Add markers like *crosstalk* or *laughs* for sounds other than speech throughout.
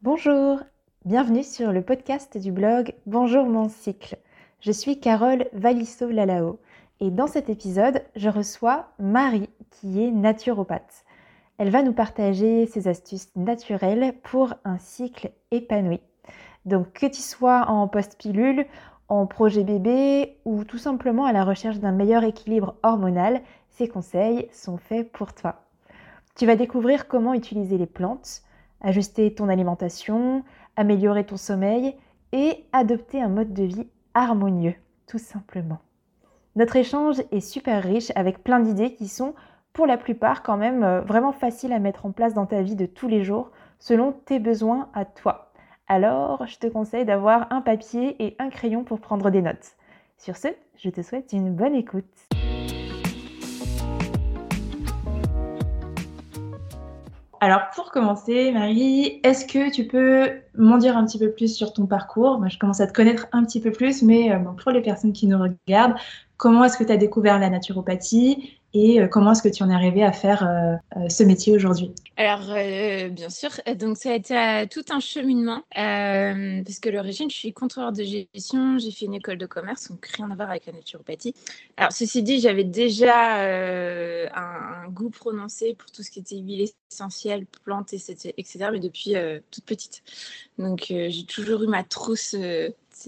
Bonjour, bienvenue sur le podcast du blog Bonjour mon cycle. Je suis Carole Valisso-Lalao et dans cet épisode, je reçois Marie qui est naturopathe. Elle va nous partager ses astuces naturelles pour un cycle épanoui. Donc que tu sois en post-pilule, en projet bébé ou tout simplement à la recherche d'un meilleur équilibre hormonal, ces conseils sont faits pour toi. Tu vas découvrir comment utiliser les plantes, ajuster ton alimentation, améliorer ton sommeil et adopter un mode de vie harmonieux, tout simplement. Notre échange est super riche avec plein d'idées qui sont pour la plupart quand même euh, vraiment faciles à mettre en place dans ta vie de tous les jours selon tes besoins à toi. Alors, je te conseille d'avoir un papier et un crayon pour prendre des notes. Sur ce, je te souhaite une bonne écoute. Alors pour commencer, Marie, est-ce que tu peux m'en dire un petit peu plus sur ton parcours? Moi, je commence à te connaître un petit peu plus, mais euh, pour les personnes qui nous regardent, comment est-ce que tu as découvert la naturopathie et euh, comment est-ce que tu en es arrivé à faire euh, euh, ce métier aujourd'hui? Alors, bien sûr, donc ça a été tout un cheminement, parce que l'origine, je suis contrôleur de gestion, j'ai fait une école de commerce, donc rien à voir avec la naturopathie. Alors, ceci dit, j'avais déjà un, goût prononcé pour tout ce qui était huile essentielle, plantes, etc., mais depuis toute petite. Donc, j'ai toujours eu ma trousse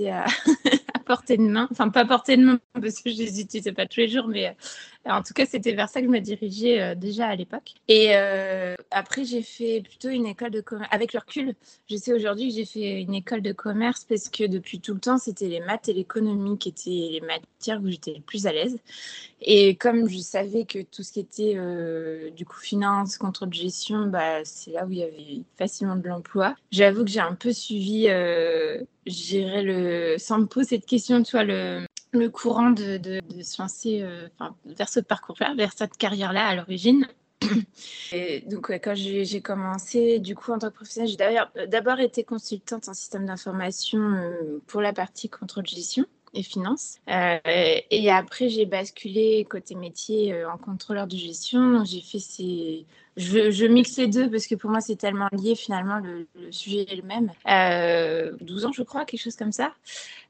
à, *laughs* portée de main. Enfin, pas portée de main parce que je les utilisais pas tous les jours, mais en tout cas, c'était vers ça que je me dirigeais euh, déjà à l'époque. Et euh, après, j'ai fait plutôt une école de commerce. Avec le recul, je sais aujourd'hui que j'ai fait une école de commerce parce que depuis tout le temps, c'était les maths et l'économie qui étaient les matières où j'étais le plus à l'aise. Et comme je savais que tout ce qui était euh, du coup finance, contrôle de gestion, bah, c'est là où il y avait facilement de l'emploi. J'avoue que j'ai un peu suivi, euh, le, sans me poser cette question, tu vois, le, le courant de, de, se lancer euh, vers ce parcours-là, vers cette carrière-là à l'origine. *coughs* Donc, quand j'ai commencé, du coup, en tant que professionnelle, j'ai d'abord été consultante en système d'information euh, pour la partie contrôle de gestion et finance. Euh, et après, j'ai basculé côté métier en contrôleur de gestion. Donc, j'ai fait ces. Je, mixe les deux parce que pour moi, c'est tellement lié finalement, le, sujet est le même. 12 ans, je crois, quelque chose comme ça.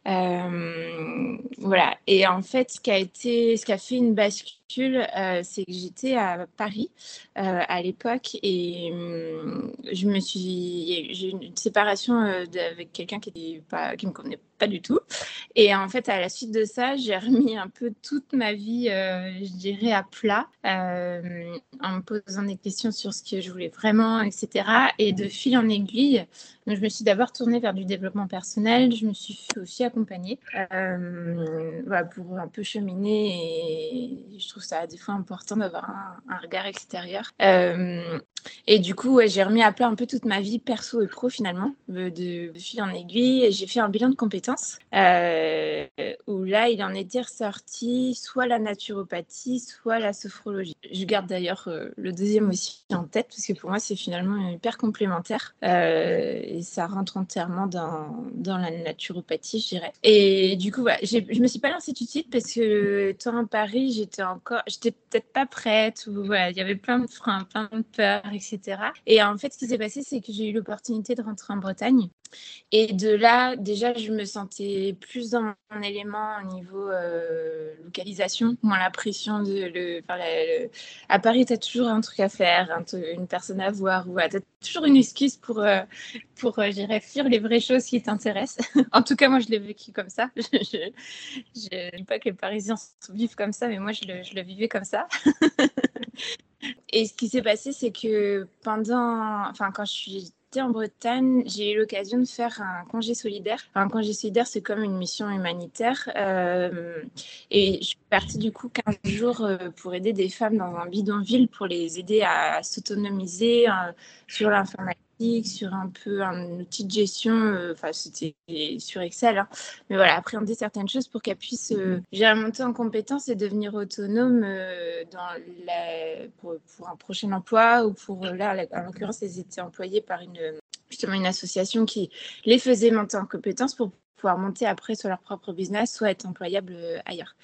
Euh, voilà. Et en fait, ce qui a été, ce qui a fait une bascule, euh, c'est que j'étais à Paris euh, à l'époque et hum, je me suis, j'ai eu une séparation avec quelqu'un qui ne me convenait pas du tout. Et en fait, à la suite de ça, j'ai remis un peu toute ma vie, je dirais, à plat, en me posant des questions sur ce que je voulais vraiment, etc. Et de fil en aiguille, je me suis d'abord tournée vers du développement personnel. Je me suis aussi euh, voilà, pour un peu cheminer. Et je trouve ça des fois important d'avoir un, regard extérieur. Euh, et du coup, j'ai remis à plat un peu toute ma vie perso et pro finalement, de, de fil en aiguille. J'ai fait un bilan de compétences euh, où là, il en était ressorti soit la naturopathie, soit la sophrologie. Je garde d'ailleurs euh, le deuxième aussi en tête parce que pour moi, c'est finalement hyper complémentaire euh, et ça rentre entièrement dans, la naturopathie, je dirais. Et du coup, voilà, je me suis pas lancée tout de suite parce que toi en Paris, j'étais encore, j'étais peut-être pas prête ou il y avait plein de freins, plein de peurs etc. Et en fait, ce qui s'est passé, c'est que j'ai eu l'opportunité de rentrer en Bretagne. Et de là, déjà, je me sentais plus dans mon élément au niveau euh, localisation, moins la pression de le, À Paris, tu as toujours un truc à faire, une personne à voir, ou tu as toujours une excuse pour, euh, pour euh, fuir les vraies choses qui t'intéressent. *laughs* en tout cas, moi, je l'ai vécu comme ça. je ne dis pas que les Parisiens vivent comme ça, mais moi, je le vivais comme ça. *laughs* Et ce qui s'est passé, c'est que pendant, enfin, quand je suis en Bretagne, j'ai eu l'occasion de faire un congé solidaire. un congé solidaire, c'est comme une mission humanitaire. Euh, et je suis partie du coup 15 jours euh, pour aider des femmes dans un bidonville pour les aider à, s'autonomiser euh, sur l'informatique sur un peu un outil de gestion, euh, enfin c'était sur Excel, hein. mais voilà, appréhender certaines choses pour qu'elle puisse euh, monter en compétence et devenir autonome euh, dans la, pour, pour, un prochain emploi ou pour, là, en l'occurrence, elles étaient employées par une, justement une association qui les faisait monter en compétence pour pouvoir monter après sur leur propre business, soit être employable ailleurs.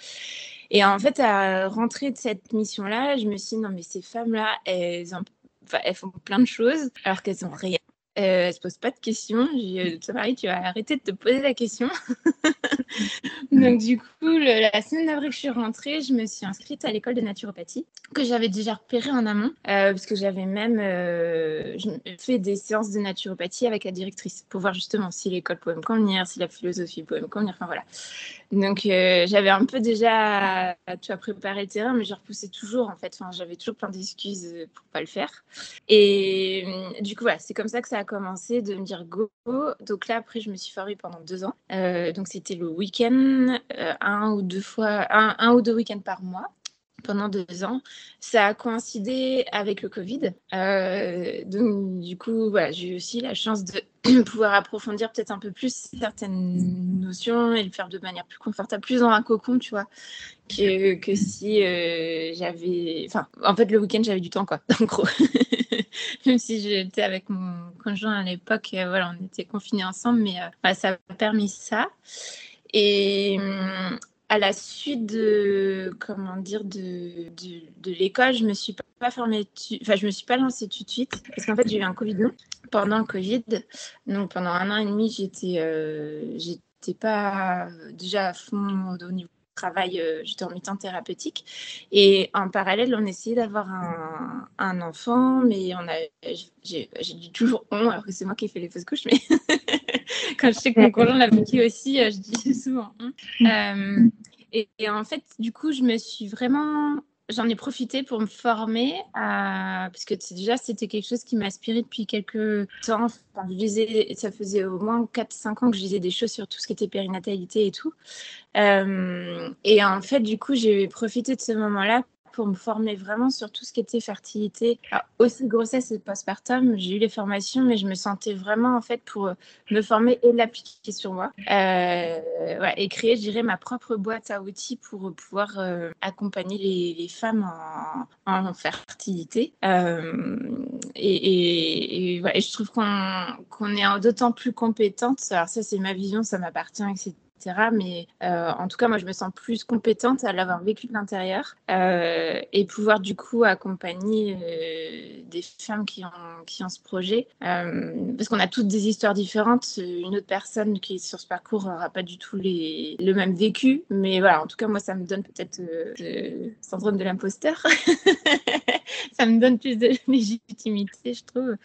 Et en fait, à rentrer de cette mission-là, je me suis dit, non, mais ces femmes-là, elles, elles font plein de choses alors qu'elles n'ont rien. Elle se pose pas de questions. J'ai dit, Marie, tu vas arrêter de te poser la question. *laughs* Donc, du coup, la semaine d'avril que je suis rentrée, je me suis inscrite à l'école de naturopathie que j'avais déjà repérée en amont, parce que j'avais même fait des séances de naturopathie avec la directrice pour voir justement si l'école pouvait me convenir, si la philosophie pouvait me convenir. Enfin, voilà. Donc, euh, j'avais un peu déjà, tu as préparé le terrain, mais je repoussais toujours, en fait. Enfin, j'avais toujours plein d'excuses pour pas le faire. Et euh, du coup, voilà, c'est comme ça que ça a commencé de me dire go. Donc là, après, je me suis formée pendant deux ans. Euh, donc, c'était le week-end, un ou deux fois, un ou deux week-ends par mois pendant deux ans. Ça a coïncidé avec le Covid. Euh, donc, du coup, voilà, j'ai eu aussi la chance de *clears throat* pouvoir approfondir peut-être un peu plus certaines notions et le faire de manière plus confortable, plus dans un cocon, tu vois, que, que si euh, j'avais. Enfin, en fait, le week-end, j'avais du temps, quoi, *laughs* en gros. *laughs* Même si j'étais avec mon conjoint à l'époque, euh, voilà, on était confinés ensemble, mais ça a permis ça. Et hum, à la suite de comment dire de, de, l'école, je me suis pas formée, enfin je me suis pas lancée tout de suite parce qu'en fait j'ai eu un Covid pendant le Covid, donc pendant un an et demi j'étais euh, j'étais pas déjà à fond au niveau travail, euh, j'étais en mi-temps thérapeutique et en parallèle on essayait d'avoir un, un, enfant, mais on a j'ai dit toujours on alors que c'est moi qui ai fait les fausses couches, mais *laughs* quand je sais que mon conjoint l'a vécu aussi, euh, je dis souvent. Hein. Mm. Euh, et, en fait, du coup, je me suis vraiment. J'en ai profité pour me former, à... parce que déjà, c'était quelque chose qui m'aspirait depuis quelques temps. Je ça faisait au moins 4-5 ans que je lisais des choses sur tout ce qui était périnatalité et tout. Euh, et en fait, du coup, j'ai profité de ce moment-là pour me former vraiment sur tout ce qui était fertilité. aussi grossesse et postpartum, j'ai eu les formations, mais je me sentais vraiment en fait pour euh, me former et l'appliquer sur moi. Euh, et créer, je dirais, ma propre boîte à outils pour pouvoir euh, accompagner les, femmes en, fertilité. et, je trouve qu'on est d'autant plus compétente. Alors ça, c'est ma vision, ça m'appartient, etc mais euh, en tout cas, moi, je me sens plus compétente à l'avoir vécu de l'intérieur euh, et pouvoir du coup accompagner euh, des femmes qui ont, qui ont ce projet. parce qu'on a toutes des histoires différentes. Une autre personne qui est sur ce parcours n'aura pas du tout les, le même vécu. Mais voilà, en tout cas, moi, ça me donne peut-être le syndrome de l'imposteur. *laughs* ça me donne plus de *laughs* légitimité, je trouve.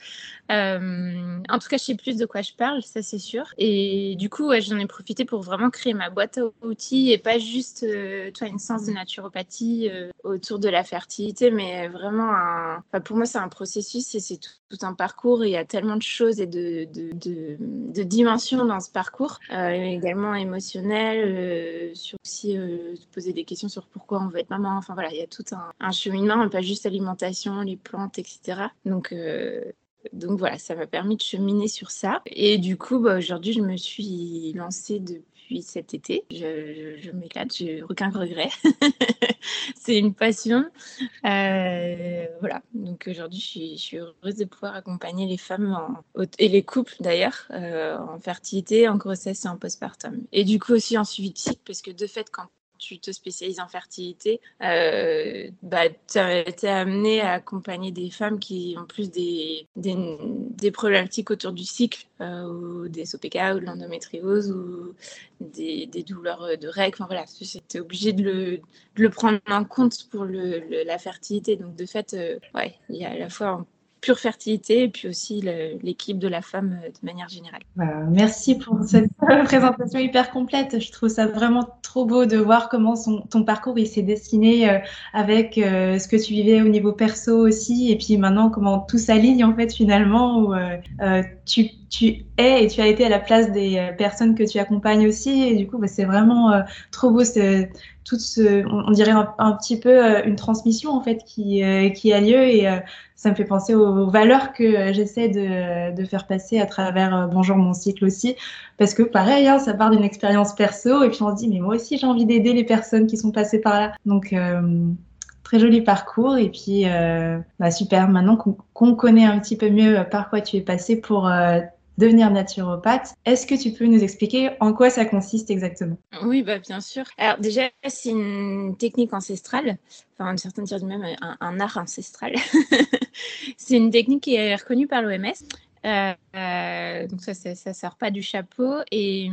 en tout cas, je sais plus de quoi je parle, ça c'est sûr. Et du coup, j'en ai profité pour vraiment créer ma boîte à outils et pas juste euh, toi, une séance de naturopathie euh, autour de la fertilité, mais vraiment, un... pour moi, c'est un processus et c'est tout, un parcours. il y a tellement de choses et de, de, de, dimensions dans ce parcours, euh, également émotionnel, sur aussi se poser des questions sur pourquoi on veut être maman. Enfin voilà, il y a tout un, un cheminement, pas juste alimentation, les plantes, etc. Donc, donc voilà, ça m'a permis de cheminer sur ça. Et du coup, bah, aujourd'hui, je me suis lancée de cet été. Je, m'éclate, j'ai aucun regret. *laughs* c'est une passion. Euh, voilà, donc aujourd'hui, je suis, heureuse de pouvoir accompagner les femmes et les couples d'ailleurs euh, en fertilité, en grossesse et en postpartum. Et du coup aussi en suivi de cycle, parce que de fait, quand tu te spécialises en fertilité, euh, bah, tu es amené à accompagner des femmes qui ont plus des, des, problématiques autour du cycle, euh, ou des OPK, ou de l'endométriose, ou des, douleurs de règles. Enfin voilà, tu es obligé de le, de le, prendre en compte pour la fertilité. Donc de fait, euh, ouais, il y a à la fois pure fertilité et puis aussi l'équipe de la femme euh, de manière générale. Bah, merci pour cette *laughs* présentation hyper complète. Je trouve ça vraiment trop beau de voir comment ton parcours il s'est dessiné euh, avec euh, ce que tu vivais au niveau perso aussi et puis maintenant comment tout s'aligne en fait finalement où tu, tu es et tu as été à la place des personnes que tu accompagnes aussi. Et du coup bah, c'est vraiment trop beau tout ce, on, dirait un, petit peu une transmission en fait qui, a lieu. Et ça me fait penser aux, valeurs que euh, j'essaie de, faire passer à travers euh, Bonjour mon cycle aussi. Parce que pareil, hein, ça part d'une expérience perso. Et puis on se dit, mais moi aussi j'ai envie d'aider les personnes qui sont passées par là. Donc, euh, très joli parcours. Et puis bah, super, maintenant qu'on connaît un petit peu mieux par quoi tu es passé pour devenir naturopathe. Est-ce que tu peux nous expliquer en quoi ça consiste exactement? Oui, bah, bien sûr. Alors déjà, c'est une technique ancestrale, enfin certains disent même un, art ancestral. *laughs* c'est une technique qui est reconnue par l'OMS. donc ça, ça, ça, sort pas du chapeau. Et,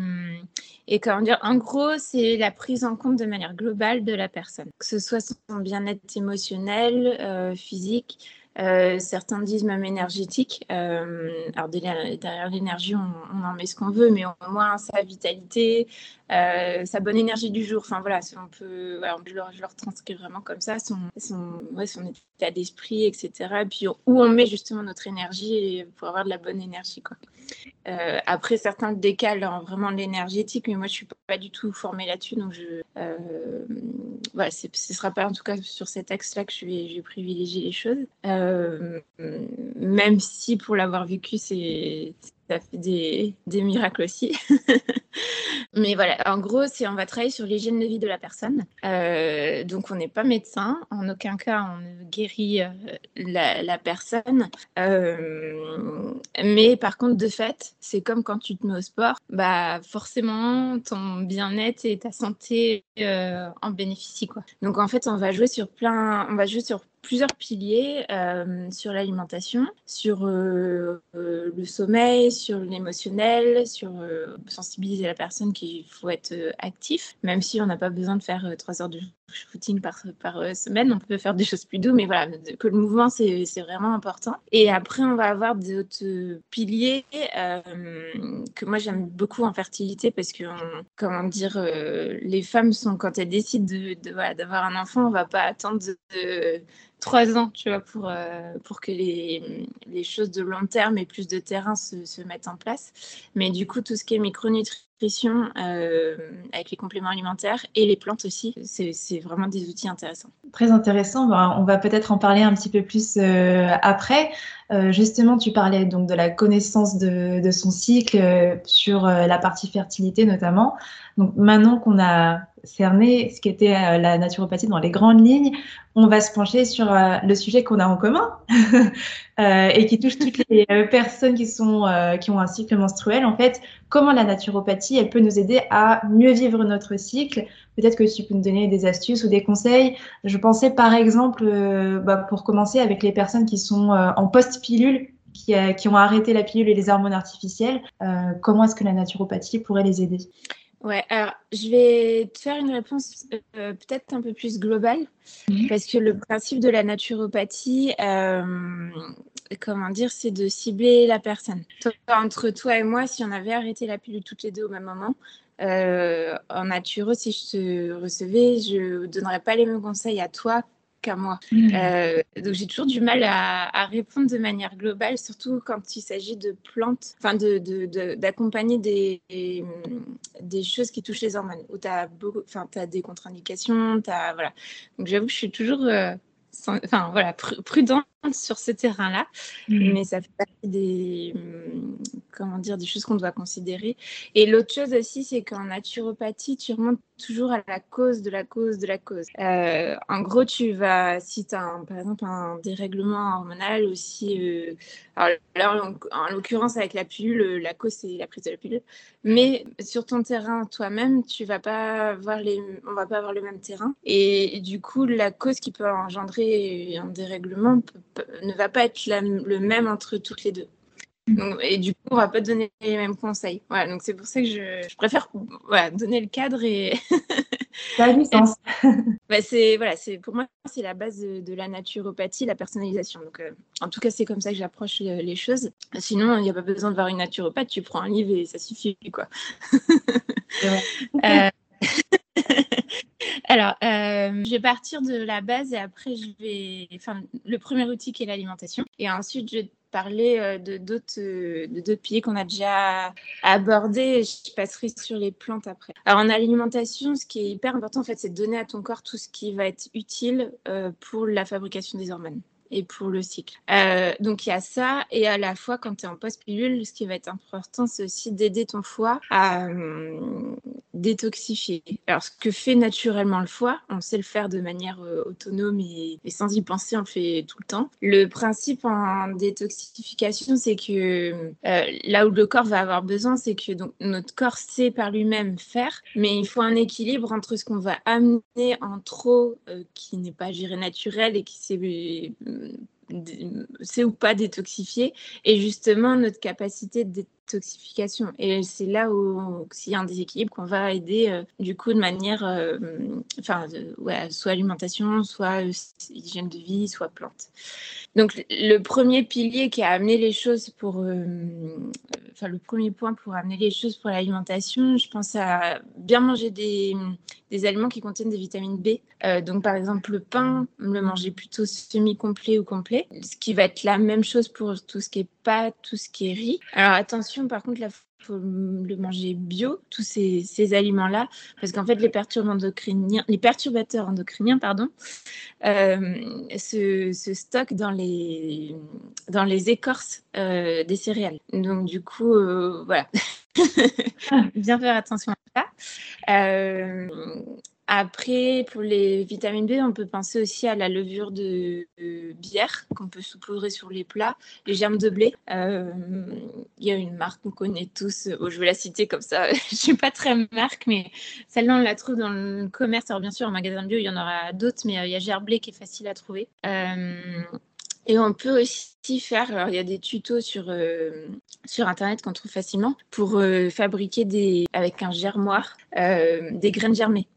et comment dire, en gros, c'est la prise en compte de manière globale de la personne, que ce soit son bien-être émotionnel, physique, euh, certains disent même énergétique. Euh, alors derrière l'énergie, on, en met ce qu'on veut, mais au moins sa vitalité, euh, sa bonne énergie du jour. Enfin voilà, on peut, je, leur, je, transcris vraiment comme ça son, état d'esprit, etc. Et puis où on met justement notre énergie pour avoir de la bonne énergie. Quoi. Euh, après, certains le décalent en vraiment l'énergétique, mais moi je suis pas du tout formée là-dessus, donc je, euh, voilà, ce sera pas en tout cas sur cet axe-là que je vais, je vais, privilégier les choses. Euh, même si pour l'avoir vécu, c'est ça fait des, miracles aussi. *laughs* Mais voilà, en gros, c'est on va travailler sur l'hygiène de vie de la personne. Euh, donc, on n'est pas médecin. En aucun cas, on guérit euh, la, personne. Euh, mais par contre, de fait, c'est comme quand tu te mets au sport. Bah, forcément, ton bien-être et ta santé en bénéficient. Quoi. Donc, en fait, on va jouer sur plein, on va jouer sur plusieurs piliers euh, sur l'alimentation, sur euh, euh, le sommeil, sur l'émotionnel, sur sensibiliser la personne qu'il faut être actif, même si on n'a pas besoin de faire trois heures de footing par, par semaine, on peut faire des choses plus douces, mais voilà, que le mouvement, c'est vraiment important. Et après, on va avoir d'autres piliers que moi, j'aime beaucoup en fertilité parce que, comment dire, les femmes sont, quand elles décident d'avoir de, un enfant, on va pas attendre de trois ans, tu vois, pour, euh, pour que les, les, choses de long terme et plus de terrain se, se, mettent en place. Mais du coup, tout ce qui est micronutrition euh, avec les compléments alimentaires et les plantes aussi, c'est vraiment des outils intéressants. Très intéressant. on va peut-être en parler un petit peu plus euh, après. Justement, tu parlais donc de la connaissance de, de son cycle sur la partie fertilité notamment. Donc maintenant qu'on a cerné ce qu'était euh, la naturopathie dans les grandes lignes, on va se pencher sur euh, le sujet qu'on a en commun *laughs* euh, et qui touche toutes les personnes qui, sont, qui ont un cycle menstruel. En fait, comment la naturopathie, elle peut nous aider à mieux vivre notre cycle. Peut-être que tu peux nous donner des astuces ou des conseils. Je pensais par exemple, bah, pour commencer, avec les personnes qui sont en post-pilule, qui, qui, ont arrêté la pilule et les hormones artificielles. comment est-ce que la naturopathie pourrait les aider? Ouais, alors je vais te faire une réponse euh, peut-être un peu plus globale, mhm. parce que le principe de la naturopathie, euh, comment dire, c'est de cibler la personne. entre toi et moi, si on avait arrêté la pilule toutes les deux au même moment, euh, en naturo, si je te recevais, je ne donnerais pas les mêmes conseils à toi qu'à moi. Mmh. Euh, donc j'ai toujours du mal à, répondre de manière globale, surtout quand il s'agit de plantes, enfin d'accompagner de, de, des, des choses qui touchent les hormones, où tu as, as, des contre-indications, voilà. Donc j'avoue que je suis toujours euh, enfin voilà, prudente sur ce terrain-là, mmh. mais ça fait partie des, comment dire, des choses qu'on doit considérer. Et l'autre chose aussi, c'est qu'en naturopathie, tu remontes toujours à la cause de la cause de la cause. Euh, en gros, tu vas, si tu as par exemple un dérèglement hormonal aussi, euh, alors en, l'occurrence avec la pilule, la cause c'est la prise de la pilule, mais sur ton terrain toi-même, tu vas pas voir les, on va pas avoir le même terrain. Et, du coup, la cause qui peut engendrer un dérèglement ne va pas être le même entre toutes les deux et du coup, on va pas donner les mêmes conseils. Voilà, donc c'est pour ça que je, préfère donner le cadre et. Ça a du sens. bah, c'est voilà, c'est pour moi c'est la base de, la naturopathie, la personnalisation. Donc euh, en tout cas, c'est comme ça que j'approche les, choses. Sinon, il n'y a pas besoin de voir une naturopathe. Tu prends un livre et ça suffit quoi. *laughs* *laughs* Euh, *laughs* alors, euh, je vais partir de la base et après, je vais. Enfin, le premier outil qui est l'alimentation. Et ensuite, je vais parler euh, de d'autres euh, piliers qu'on a déjà abordés. Je passerai sur les plantes après. Alors en alimentation, ce qui est hyper important en fait, c'est de donner à ton corps tout ce qui va être utile euh, pour la fabrication des hormones et pour le cycle. Euh, donc il y a ça, et à la fois quand tu es en post-pilule, ce qui va être important, c'est aussi d'aider ton foie à euh, détoxifier. Alors ce que fait naturellement le foie, on sait le faire de manière euh, autonome et, sans y penser, on le fait tout le temps. Le principe en détoxification, c'est que là où le corps va avoir besoin, c'est que donc, notre corps sait par lui-même faire, mais il faut un équilibre entre ce qu'on va amener en trop, qui n'est pas géré naturel et qui s'est c'est ou pas détoxifié, et justement notre capacité de toxification. Et c'est là où, s'il y a un déséquilibre, qu'on va aider euh, du coup de manière, euh, enfin, soit alimentation, soit euh, hygiène de vie, soit plante. Donc le premier pilier qui a amené les choses pour, enfin le premier point pour amener les choses pour l'alimentation, je pense à bien manger des, des aliments qui contiennent des vitamines B. donc par exemple le pain, le manger plutôt semi-complet ou complet, ce qui va être la même chose pour tout ce qui est pâte, tout ce qui est riz. Alors attention par contre, il faut le manger bio, tous ces, aliments-là, parce qu'en fait, les, endocriniens, les perturbateurs endocriniens pardon, euh, se, stockent dans les, dans les écorces euh, des céréales. Donc, du coup, euh, voilà. *laughs* Bien faire attention à ça. Après, pour les vitamines B, on peut penser aussi à la levure de, bière qu'on peut saupoudrer sur les plats, les germes de blé. Euh, il y a une marque qu'on connaît tous, oh, je vais la citer comme ça, *laughs* je ne suis pas très marque, mais celle-là, on la trouve dans le commerce. Alors bien sûr, en magasin bio, il y en aura d'autres, mais euh, il y a Gerblé qui est facile à trouver. Euh, et on peut aussi faire, alors il y a des tutos sur, sur Internet qu'on trouve facilement pour fabriquer des, avec un germoir des graines germées.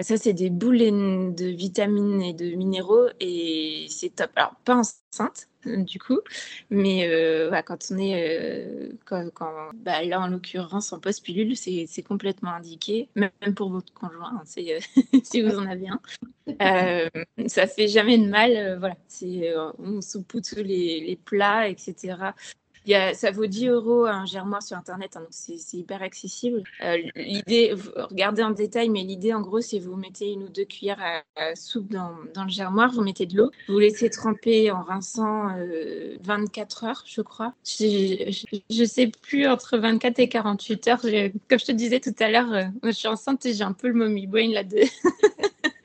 Ça, c'est des boules de vitamines et de minéraux et c'est top. Alors, pas enceinte, *laughs* du coup, mais euh, quand on est, euh, bah, là en l'occurrence en post-pilule, c'est complètement indiqué, même pour votre conjoint, hein, euh, *laughs* si vous en avez un. ça fait jamais de mal, voilà, on saupoudre les, les plats, etc ça vaut 10 euros un germoir sur Internet, hein, donc c'est hyper accessible. Euh, l'idée, regardez en détail, mais l'idée, en gros, c'est vous mettez une ou deux cuillères à, soupe dans, le germoir, vous mettez de l'eau, vous laissez tremper en rinçant 24 euh, heures, je crois. Je ne sais plus, entre 24 et 48 heures. Comme je te disais tout à l'heure, euh, je suis enceinte et j'ai un peu le mommy brain là de... *laughs*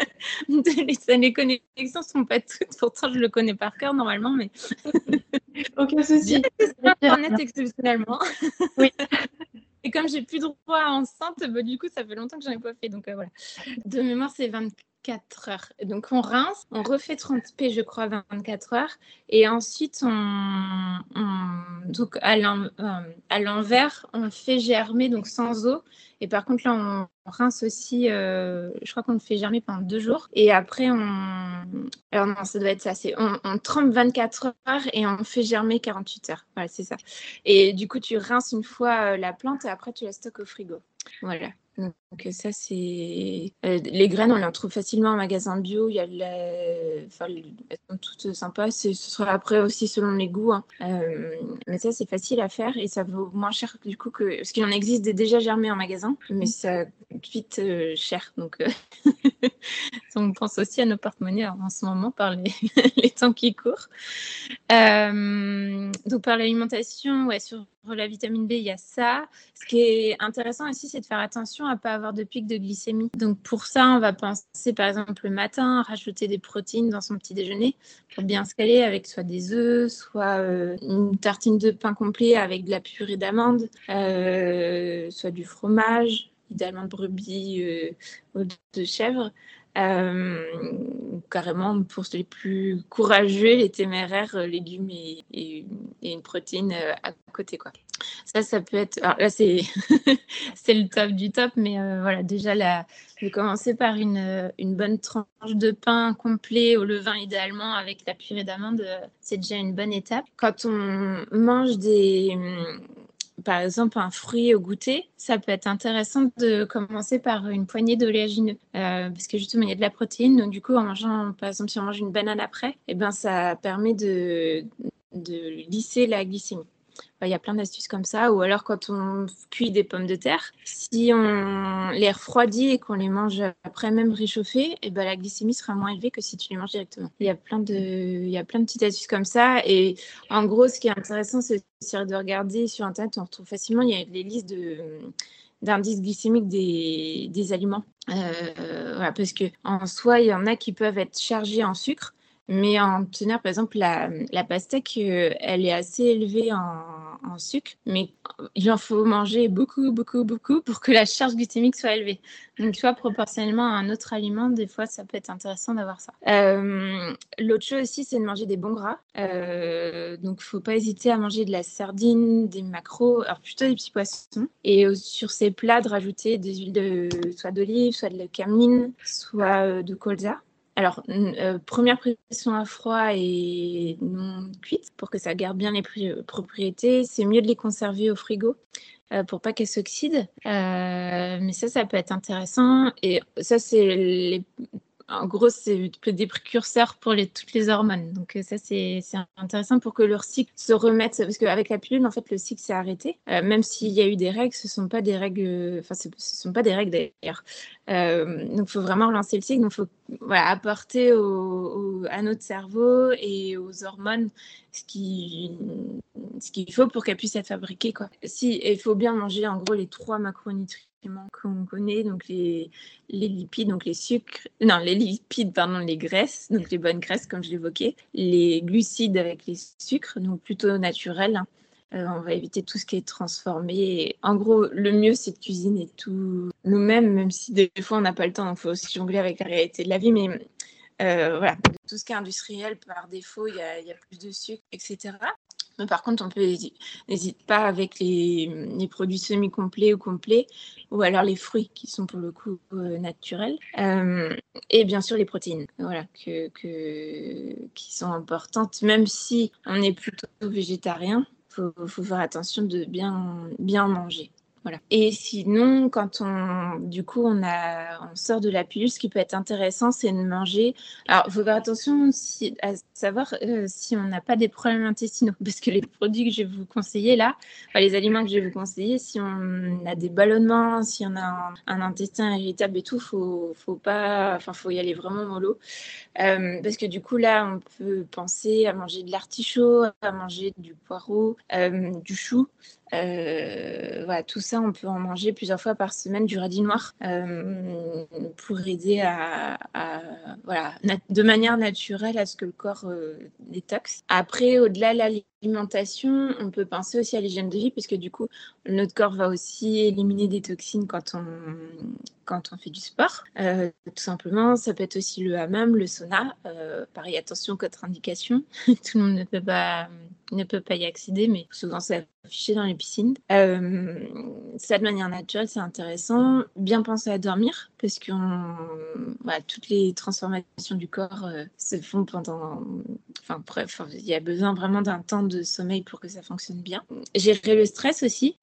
*laughs* les connexions sont pas toutes, pourtant je le connais par cœur normalement, mais *laughs* aucun souci. Internet exceptionnellement. Oui. *laughs* Et comme j'ai plus droit à enceinte, bah, du coup, ça fait longtemps que j'en ai pas fait. Donc euh, voilà. De mémoire, c'est 24 heures. Donc on rince, on refait 30 P, je crois, 24 heures. Et ensuite, on, donc à l'envers, on fait germer donc sans eau et par contre, là, on rince aussi, euh, je crois qu'on le fait germer pendant deux jours. Et après, on. Alors non, ça doit être ça. C'est on, on trempe 24 heures et on fait germer 48 heures. Voilà, c'est ça. Et du coup, tu rinces une fois euh, la plante et après, tu la stockes au frigo. Voilà. Donc ça, c'est... Euh, les graines, on les trouve facilement en magasin bio. Il y a la... enfin, elles sont toutes sympas. Ce sera après aussi selon les goûts. Hein. Euh, mais ça, c'est facile à faire et ça vaut moins cher du coup que... Parce qu'il en existe des déjà germés en magasin, mais mmh. ça coûte vite euh, cher. Donc *laughs* *laughs* on pense aussi à nos porte-monnaies en ce moment par les, *laughs* temps qui courent. donc par l'alimentation, ouais, sur la vitamine B, il y a ça. Ce qui est intéressant aussi, c'est de faire attention à ne pas avoir de pic de glycémie. Donc pour ça, on va penser par exemple le matin, rajouter des protéines dans son petit déjeuner pour bien se caler avec soit des œufs, soit euh, une tartine de pain complet avec de la purée d'amande, euh, soit du fromage, idéalement de brebis euh, ou de chèvre. Euh, carrément, pour les plus courageux, les téméraires, euh, légumes et, une protéine à côté. Quoi. Ça, ça peut être. Alors là, c'est, *laughs* le top du top, mais voilà, déjà, là, je vais commencer par une, bonne tranche de pain complet au levain, idéalement, avec la purée d'amande. C'est déjà une bonne étape. Quand on mange des par exemple un fruit au goûter, ça peut être intéressant de commencer par une poignée d'oléagineux euh, parce que justement il y a de la protéine. Donc du coup en mangeant, par exemple si on mange une banane après, eh ben ça permet de lisser la glycémie. Il y a plein d'astuces comme ça. Ou alors quand on cuit des pommes de terre, si on les refroidit et qu'on les mange après même réchauffées, et eh ben la glycémie sera moins élevée que si tu les manges directement. Il y a plein de, il y a plein de petites astuces comme ça. Et en gros, ce qui est intéressant, c'est de regarder sur Internet, on retrouve facilement, il y a les listes de d'indices glycémiques des, des aliments. Euh, parce que en soi, il y en a qui peuvent être chargés en sucre, Mais en teneur, par exemple, la, la pastèque, elle est assez élevée en, en sucre, mais il en faut manger beaucoup, beaucoup, beaucoup pour que la charge glycémique soit élevée. Donc, tu vois, proportionnellement à un autre aliment, des fois, ça peut être intéressant d'avoir ça. Euh, l'autre chose aussi, c'est de manger des bons gras. Euh, donc, faut pas hésiter à manger de la sardine, des macros, alors plutôt des petits poissons. Et euh, sur ces plats, de rajouter des huiles de soit d'olive, soit de cameline, soit de colza. Alors, euh, première pression à froid et non cuite pour que ça garde bien les propriétés. C'est mieux de les conserver au frigo euh, pour pas qu'elles s'oxydent. Euh, mais ça, ça peut être intéressant. Et ça, c'est les en gros, c'est des précurseurs pour toutes les hormones. Donc euh, ça, c'est intéressant pour que leur cycle se remette. Parce qu'avec la pilule, en fait, le cycle s'est arrêté. Euh, même s'il y a eu des règles, ce sont pas des règles... Enfin, ce sont pas des règles d'ailleurs. Euh, donc, il faut vraiment relancer le cycle. Donc, il faut apporter à notre cerveau et aux hormones ce qu'il ce qu'il faut pour qu'elles puissent être fabriquées. Quoi. Si, il faut bien manger, en gros, les trois macronutriments qu'on connaît, donc les, les lipides, donc les sucres, non, les lipides, pardon, les graisses, donc les bonnes graisses, comme je l'évoquais, les glucides avec les sucres, donc plutôt naturels. Hein. Euh, on va éviter tout ce qui est transformé. en gros, le mieux, c'est de cuisiner tout nous-mêmes, même si des fois on n'a pas le temps, donc il faut aussi jongler avec la réalité de la vie. Mais euh, voilà, tout ce qui est industriel, par défaut, il y a plus de sucre, etc. Mais par contre, on n'hésite pas avec les, produits semi-complets ou complets, ou alors les fruits qui sont pour le coup euh, naturels, euh, et bien sûr les protéines, voilà, que, qui sont importantes, même si on est plutôt végétarien, faut, faut, faire attention de bien, bien manger. Et sinon, quand on, du coup, on, sort de la pilule, ce qui peut être intéressant, c'est de manger. Alors, il faut faire attention à savoir euh, si on n'a pas des problèmes intestinaux, *laughs* parce que les produits que je vais vous conseiller là, les aliments que je vais vous conseiller, si on a des ballonnements, si on a un, intestin irritable et tout, faut, faut pas, enfin, faut y aller vraiment mollo, euh, parce que du coup là, on peut penser à manger de l'artichaut, à manger du poireau, euh, du chou. Voilà, tout ça, on peut en manger plusieurs fois par semaine du radis noir pour aider à, voilà, de manière naturelle à ce que le corps euh, détoxe. Après, au-delà de l'alimentation, on peut penser aussi à l'hygiène de vie, puisque du coup, notre corps va aussi éliminer des toxines quand on, quand on fait du sport. tout simplement, ça peut être aussi le hammam, le sauna. pareil, attention, contre-indication. *laughs* tout le monde ne peut pas ne peut pas y accéder, mais souvent c'est affiché dans les piscines. Euh, ça de manière naturelle, c'est intéressant. Bien penser à dormir, parce que toutes les transformations du corps euh, se font pendant. Enfin, bref, il y a besoin vraiment d'un temps de sommeil pour que ça fonctionne bien. Gérer le stress aussi.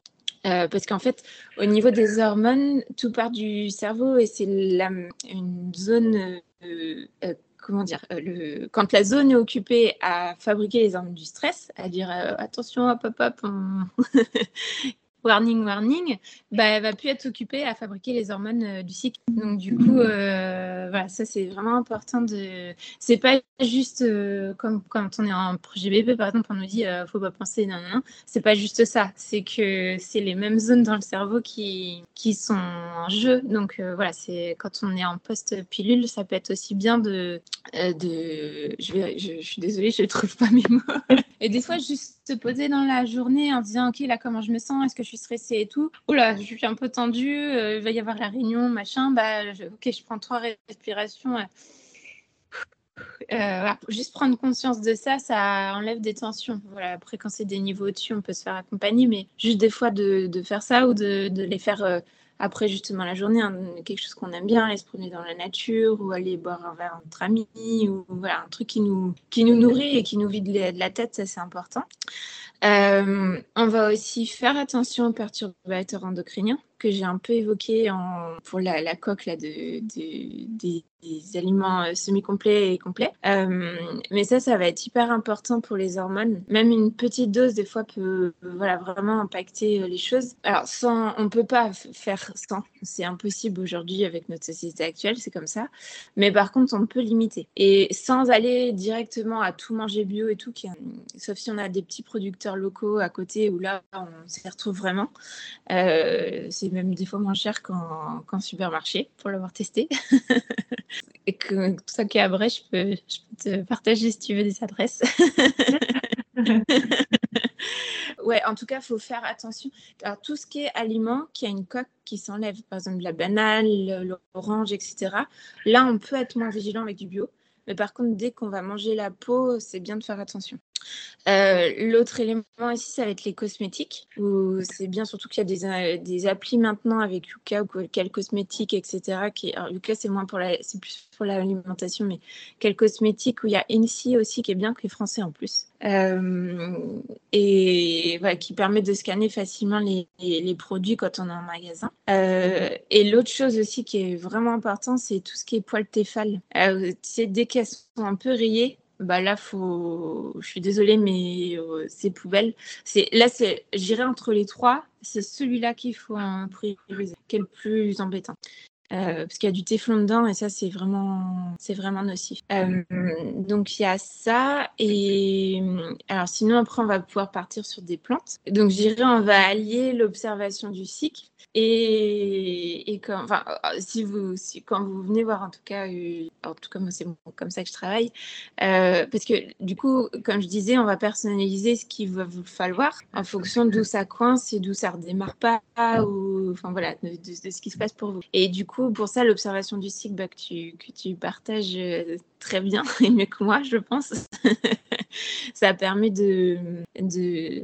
Euh, parce qu'en fait, au niveau des hormones, tout part du cerveau et c'est une zone comment dire, euh, le, quand la zone est occupée à fabriquer les hormones du stress, à dire euh, attention, hop, hop, hop, *laughs* *laughs* warning, warning, bah, elle va plus être occupée à fabriquer les hormones euh, du cycle. Donc du coup, euh, voilà, ça c'est vraiment important de. C'est pas juste euh, comme quand on est en projet bébé, par exemple, on nous dit faut pas penser, non, non, C'est pas juste ça. C'est que c'est les mêmes zones dans le cerveau qui qui sont en jeu. Donc voilà, c'est quand on est en post pilule, ça peut être aussi bien de de. Je suis désolée, je ne trouve pas mes mots. Et des fois, juste se poser dans la journée en disant ok là comment je me sens? Est-ce que je suis stressée et tout? Oh là je suis un peu tendue euh, il va y avoir la réunion machin bah ok je prends trois respirations euh, juste prendre conscience de ça, ça enlève des tensions. Voilà. Après, quand c'est des niveaux au-dessus, on peut se faire accompagner, mais juste des fois de, faire ça ou de, les faire euh, après justement la journée, hein, quelque chose qu'on aime bien, aller se promener dans la nature ou aller boire un verre entre amis ou voilà, un truc qui nous, qui nous nourrit et qui nous vide de la tête, ça c'est important. Euh, on va aussi faire attention aux perturbateurs endocriniens que j'ai un peu évoqué pour la, coque là, de, de, des, aliments euh, semi-complets et complets. Euh, mais ça, ça va être hyper important pour les hormones. Même une petite dose, des fois, peut voilà, vraiment impacter les choses. Alors, sans, on ne peut pas faire sans. C'est impossible aujourd'hui avec notre société actuelle, c'est comme ça. Mais par contre, on peut limiter. Et sans aller directement à tout manger bio et tout, qui, sauf si on a des petits producteurs locaux à côté où là, on s'y retrouve vraiment. Euh, c'est même des fois moins cher qu'en supermarché pour l'avoir testé. *laughs* Et que ça qui est à je peux, je peux te partager si tu veux des adresses. *laughs* ouais, en tout cas, il faut faire attention. Alors, tout ce qui est aliment qui a une coque qui s'enlève, par exemple la banane, l'orange, etc., là, on peut être moins vigilant avec du bio. Mais par contre, dès qu'on va manger la peau, c'est bien de faire attention. Euh, l'autre élément ici, ça va être les cosmétiques. c'est bien surtout qu'il y a des, euh, des, applis maintenant avec Yuka ou quel cosmétique, etc. Qui, alors, Yuka, c'est plus pour l'alimentation, mais quel cosmétique où il y a NC aussi qui est bien, qui est français en plus. Euh, et qui permet de scanner facilement les, produits quand on est en magasin. et l'autre chose aussi qui est vraiment important, c'est tout ce qui est poils téfales. Dès qu'elles sont un peu rayées, bah là, faut... je suis désolée, mais euh, c'est poubelle. C'est... Là, c'est... j'irai entre les trois. C'est celui-là qu'il faut prioriser, qui est le plus embêtant. Euh, parce qu'il y a du téflon dedans et ça c'est vraiment c'est vraiment nocif. Euh, donc il y a ça et alors sinon après on va pouvoir partir sur des plantes. Donc je on va allier l'observation du cycle et, et quand, enfin, si vous, si, quand vous venez voir, en tout cas, euh, en tout cas, c'est comme ça que je travaille, euh, parce que du coup, comme je disais, on va personnaliser ce qu'il va vous falloir en fonction d'où ça coince et d'où ça redémarre pas, ou, enfin voilà, de, ce qui se passe pour vous. Et du coup, pour ça, l'observation du cycle bah, que, tu, que tu partages euh, très bien *laughs* et mieux que moi, je pense. *laughs* ça permet de, de,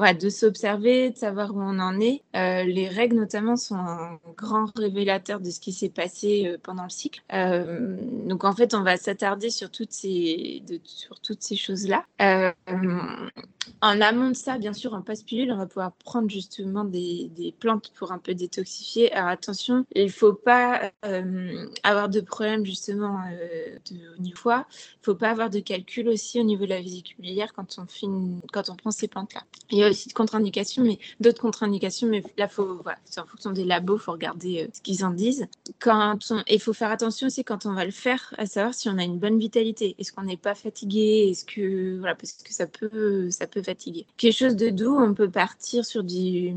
de s'observer, de savoir où on en est. Euh, les règles, notamment, sont un grand révélateur de ce qui s'est passé euh, pendant le cycle. Euh, donc, en fait, on va s'attarder sur toutes ces, ces choses-là. en amont de ça, bien sûr, en passe-pilule, on va pouvoir prendre justement des, des, plantes pour un peu détoxifier. Alors, attention, il ne faut pas avoir de problème, justement, de, au niveau foie. Il ne faut pas avoir de calcul aussi au niveau de la vésiculière quand on, fait quand on prend ces plantes-là. Aussi de contre-indications, mais d'autres contre-indications, mais là, faut, c'est en fonction des labos, il faut regarder euh, ce qu'ils en disent. Quand il faut faire attention aussi quand on va le faire, à savoir si on a une bonne vitalité. Est-ce qu'on n'est pas fatigué? Est-ce que, voilà, parce que ça peut, ça peut fatiguer. Quelque chose de doux, on peut partir sur du,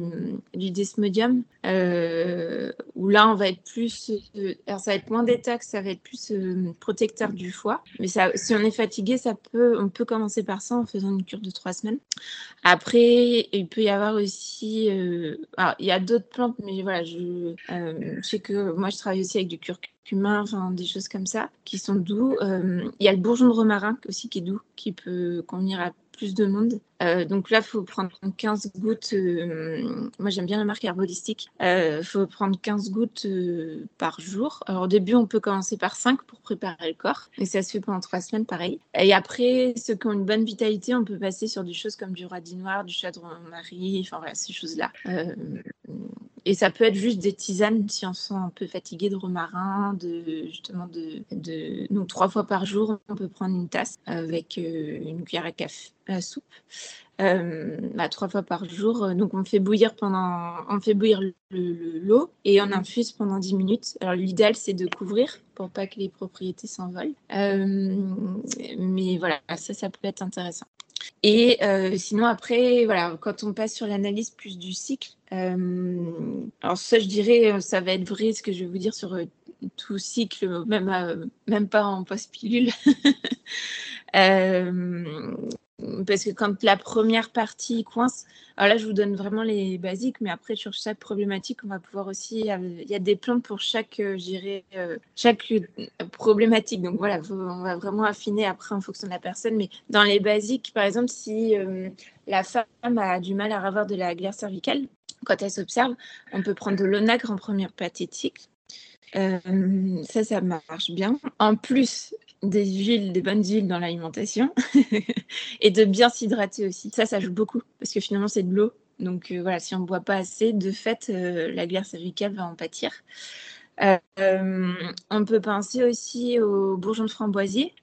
du desmodium, euh, où là, on va être plus, euh, alors ça va être moins détax, ça va être plus protecteur du foie. Mais si on est fatigué, ça peut, on peut commencer par ça en faisant une cure de trois semaines. Après, il peut y avoir aussi, euh, alors, il y a d'autres plantes, mais voilà, je, euh, je, sais que moi je travaille aussi avec du curcuma, enfin des choses comme ça, qui sont doux. Euh, il y a le bourgeon de romarin aussi qui est doux, qui peut convenir à plus de monde. Euh, donc là, il faut prendre 15 gouttes. Euh, moi, j'aime bien la marque Herbolistique. Il euh, faut prendre 15 gouttes par jour. Alors, au début, on peut commencer par 5 pour préparer le corps. Et ça se fait pendant 3 semaines, pareil. Et après, ceux qui ont une bonne vitalité, on peut passer sur des choses comme du radis noir, du chadron marie, enfin voilà, ces choses-là. et ça peut être juste des tisanes si on se sent un peu fatigué de romarin, de justement de, de... donc trois fois par jour, on peut prendre une tasse avec une cuillère à café à soupe. Euh, bah, trois fois par jour. Donc on fait bouillir pendant, on fait bouillir l'eau et on infuse pendant 10 minutes. Alors l'idéal c'est de couvrir pour pas que les propriétés s'envolent. Euh, mais voilà, ça ça peut être intéressant. Et euh, sinon après, voilà, quand on passe sur l'analyse plus du cycle, alors ça je dirais, ça va être vrai ce que je vais vous dire sur tout cycle, même, même pas en post-pilule. *laughs* parce que quand la première partie coince, alors là je vous donne vraiment les basiques, mais après sur chaque problématique, on va pouvoir aussi, il y a des plantes pour chaque, euh, euh, chaque euh, problématique. Donc voilà, on va vraiment affiner après en fonction de la personne. Mais dans les basiques, par exemple, si la femme a du mal à avoir de la glaire cervicale, quand elle s'observe, on peut prendre de l'onagre en première pathétique. ça, ça marche bien. En plus, des huiles, des bonnes huiles dans l'alimentation *laughs* et de bien s'hydrater aussi. Ça, ça joue beaucoup parce que finalement, c'est de l'eau. Donc euh, voilà, si on ne boit pas assez, de fait, euh, la glaire cervicale va en pâtir. Euh, on peut penser aussi aux bourgeons de framboisier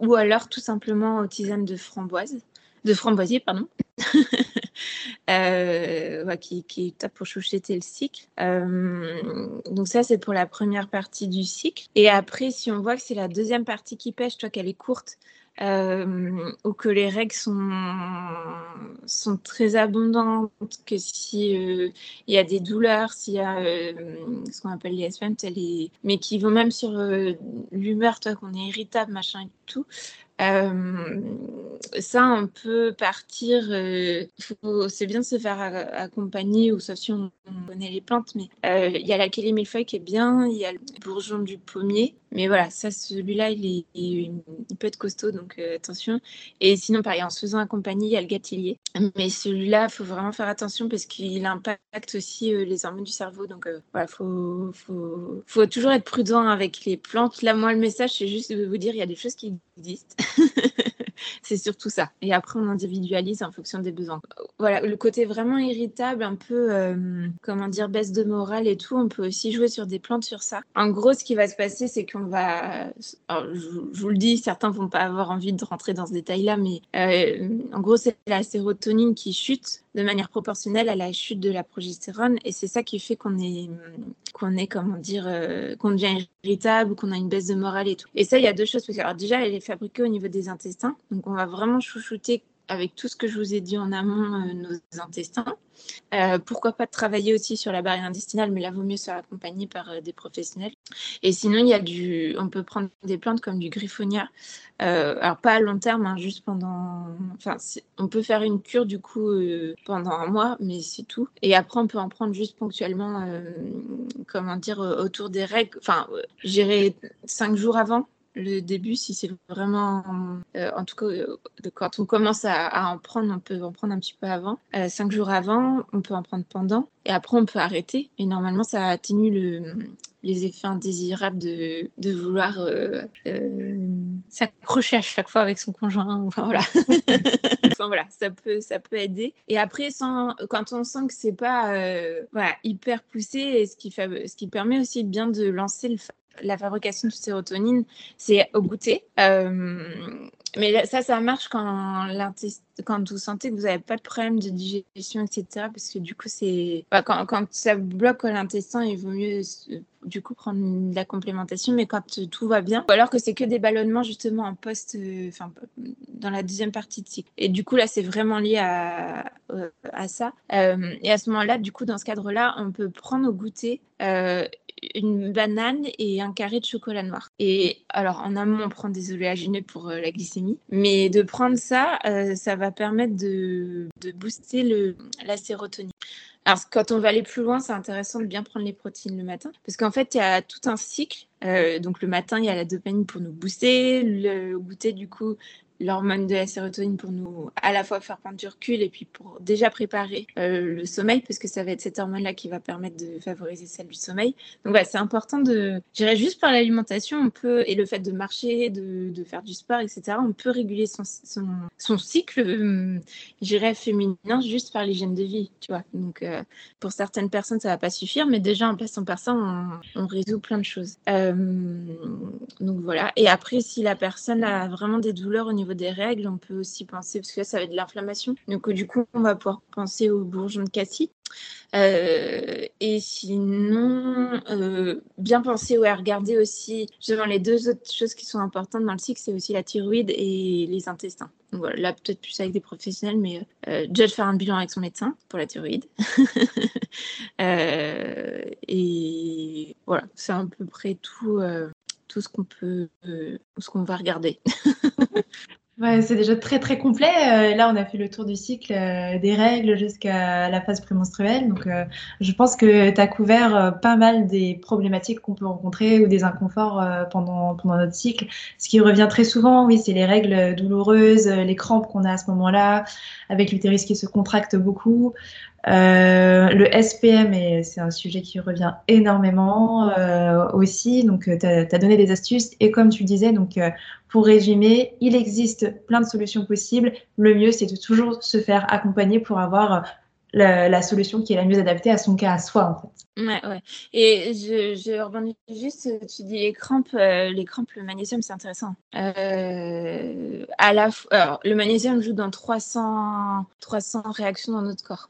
ou alors tout simplement aux tisanes de framboise, de framboisier, pardon. *laughs* euh, qui, est top pour choucheter le cycle. Euh, donc ça, c'est pour la première partie du cycle. Et après, si on voit que c'est la deuxième partie qui pêche, toi qu'elle est courte, ou que les règles sont, sont très abondantes, que si il y a des douleurs, s'il y a ce qu'on appelle les SPM, mais qui vont même sur l'humeur, toi qu'on est irritable, machin et tout, euh, ça, on peut partir. Euh, c'est bien de se faire accompagner, ou sauf si on, connaît les plantes, mais euh, il y a la Kelly millefeuille qui est bien, il y a le bourgeon du pommier, mais voilà, ça, celui-là, il, il, peut être costaud, donc attention. Et sinon, pareil, en se faisant accompagner, il y a le gâtillier, mais celui-là, il faut vraiment faire attention parce qu'il impacte aussi les hormones du cerveau, donc voilà, faut, faut, faut toujours être prudent avec les plantes. Là, moi, le message, c'est juste de vous dire, il y a des choses qui existent. *laughs* *laughs* c'est surtout ça. Et après, on individualise en fonction des besoins. Voilà, le côté vraiment irritable, un peu, euh, comment dire, baisse de morale et tout, on peut aussi jouer sur des plantes sur ça. En gros, ce qui va se passer, c'est qu'on va. je, vous le dis, certains vont pas avoir envie de rentrer dans ce détail-là, mais euh, en gros, c'est la sérotonine qui chute de manière proportionnelle à la chute de la progestérone. Et c'est ça qui fait qu'on est, qu'on est, comment dire, euh, qu'on devient irritable, qu'on a une baisse de morale et tout. Et ça, il y a deux choses. Parce que, alors, déjà, elle est fabriquée au niveau des intestins. Donc, on va vraiment chouchouter avec tout ce que je vous ai dit en amont, euh, nos intestins. Euh, pourquoi pas travailler aussi sur la barrière intestinale, mais là, vaut mieux se faire accompagner par euh, des professionnels. Et sinon, il y a du, on peut prendre des plantes comme du griffonia. alors, pas à long terme, hein, juste pendant. Enfin, on peut faire une cure du coup pendant un mois, mais c'est tout. Et après, on peut en prendre juste ponctuellement, comment dire, autour des règles. Enfin, j'irai cinq jours avant le début, si c'est vraiment, euh, en tout cas, euh, quand on commence à, en prendre, on peut en prendre un petit peu avant. Euh, cinq jours avant, on peut en prendre pendant. Et après, on peut arrêter. Et normalement, ça atténue le, les effets indésirables de, de vouloir s'accrocher à chaque fois avec son conjoint. Enfin, voilà. *laughs* enfin, voilà, ça peut, ça peut aider. Et après, sans, quand on sent que c'est pas voilà, hyper poussé, ce qui, ce qui permet aussi bien de lancer le la fabrication de sérotonine, c'est au goûter. Euh, mais ça, ça marche quand, quand vous sentez que vous n'avez pas de problème de digestion, etc. Parce que du coup, c'est quand, ça bloque l'intestin, il vaut mieux du coup prendre de la complémentation. Mais quand tout va bien, ou alors que c'est que des ballonnements justement en post, euh, enfin dans la deuxième partie de cycle. Et du coup, là, c'est vraiment lié à, euh, à ça. et à ce moment-là, du coup, dans ce cadre-là, on peut prendre au goûter une banane et un carré de chocolat noir. Et alors, en amont, on prend des oléagineux pour euh, la glycémie, mais de prendre ça, euh, ça va permettre de, booster le, la sérotonine. Alors, quand on va aller plus loin, c'est intéressant de bien prendre les protéines le matin, parce qu'en fait, il y a tout un cycle. Euh, donc, le matin, il y a la dopamine pour nous booster. Le goûter, du coup, l'hormone de la sérotonine pour nous à la fois faire prendre du recul et puis pour déjà préparer euh, le sommeil parce que ça va être cette hormone là qui va permettre de favoriser celle du sommeil. Donc voilà c'est important de j'irais juste par l'alimentation on peut et le fait de marcher de, de, faire du sport etc on peut réguler son, son, son cycle euh, j'irais féminin juste par l'hygiène de vie tu vois. Donc euh, pour certaines personnes ça va pas suffire mais déjà en passant par ça on, on résout plein de choses. Donc voilà. Et après si la personne a vraiment des douleurs au niveau des règles, on peut aussi penser, parce que là, ça va être de l'inflammation. Donc, du coup, on va pouvoir penser au bourgeon de cassis. Euh, et sinon, euh, bien penser ou à regarder aussi, justement, les deux autres choses qui sont importantes dans le cycle, c'est aussi la thyroïde et les intestins. Donc voilà, là, peut-être plus avec des professionnels, mais euh, déjà de faire un bilan avec son médecin pour la thyroïde. *laughs* et voilà, c'est à peu près tout, tout ce qu'on peut, ce qu'on va regarder. *laughs* Ouais, c'est déjà très très complet. Euh, là, on a fait le tour du cycle euh, des règles jusqu'à la phase prémenstruelle. Donc, euh, je pense que tu as couvert pas mal des problématiques qu'on peut rencontrer ou des inconforts pendant, pendant notre cycle. Ce qui revient très souvent, oui, c'est les règles douloureuses, les crampes qu'on a à ce moment-là, avec l'utérus qui se contracte beaucoup. Le SPM, c'est un sujet qui revient énormément aussi. Donc, tu as, donné des astuces. Et comme tu disais, donc, pour résumer, il existe plein de solutions possibles. Le mieux, c'est de toujours se faire accompagner pour avoir la, solution qui est la mieux adaptée à son cas, à soi. Ouais, ouais. Et je, rebondis juste, tu dis les crampes, euh, les crampes, le magnésium, c'est intéressant. Euh, alors, le magnésium joue dans 300, 300 réactions dans notre corps.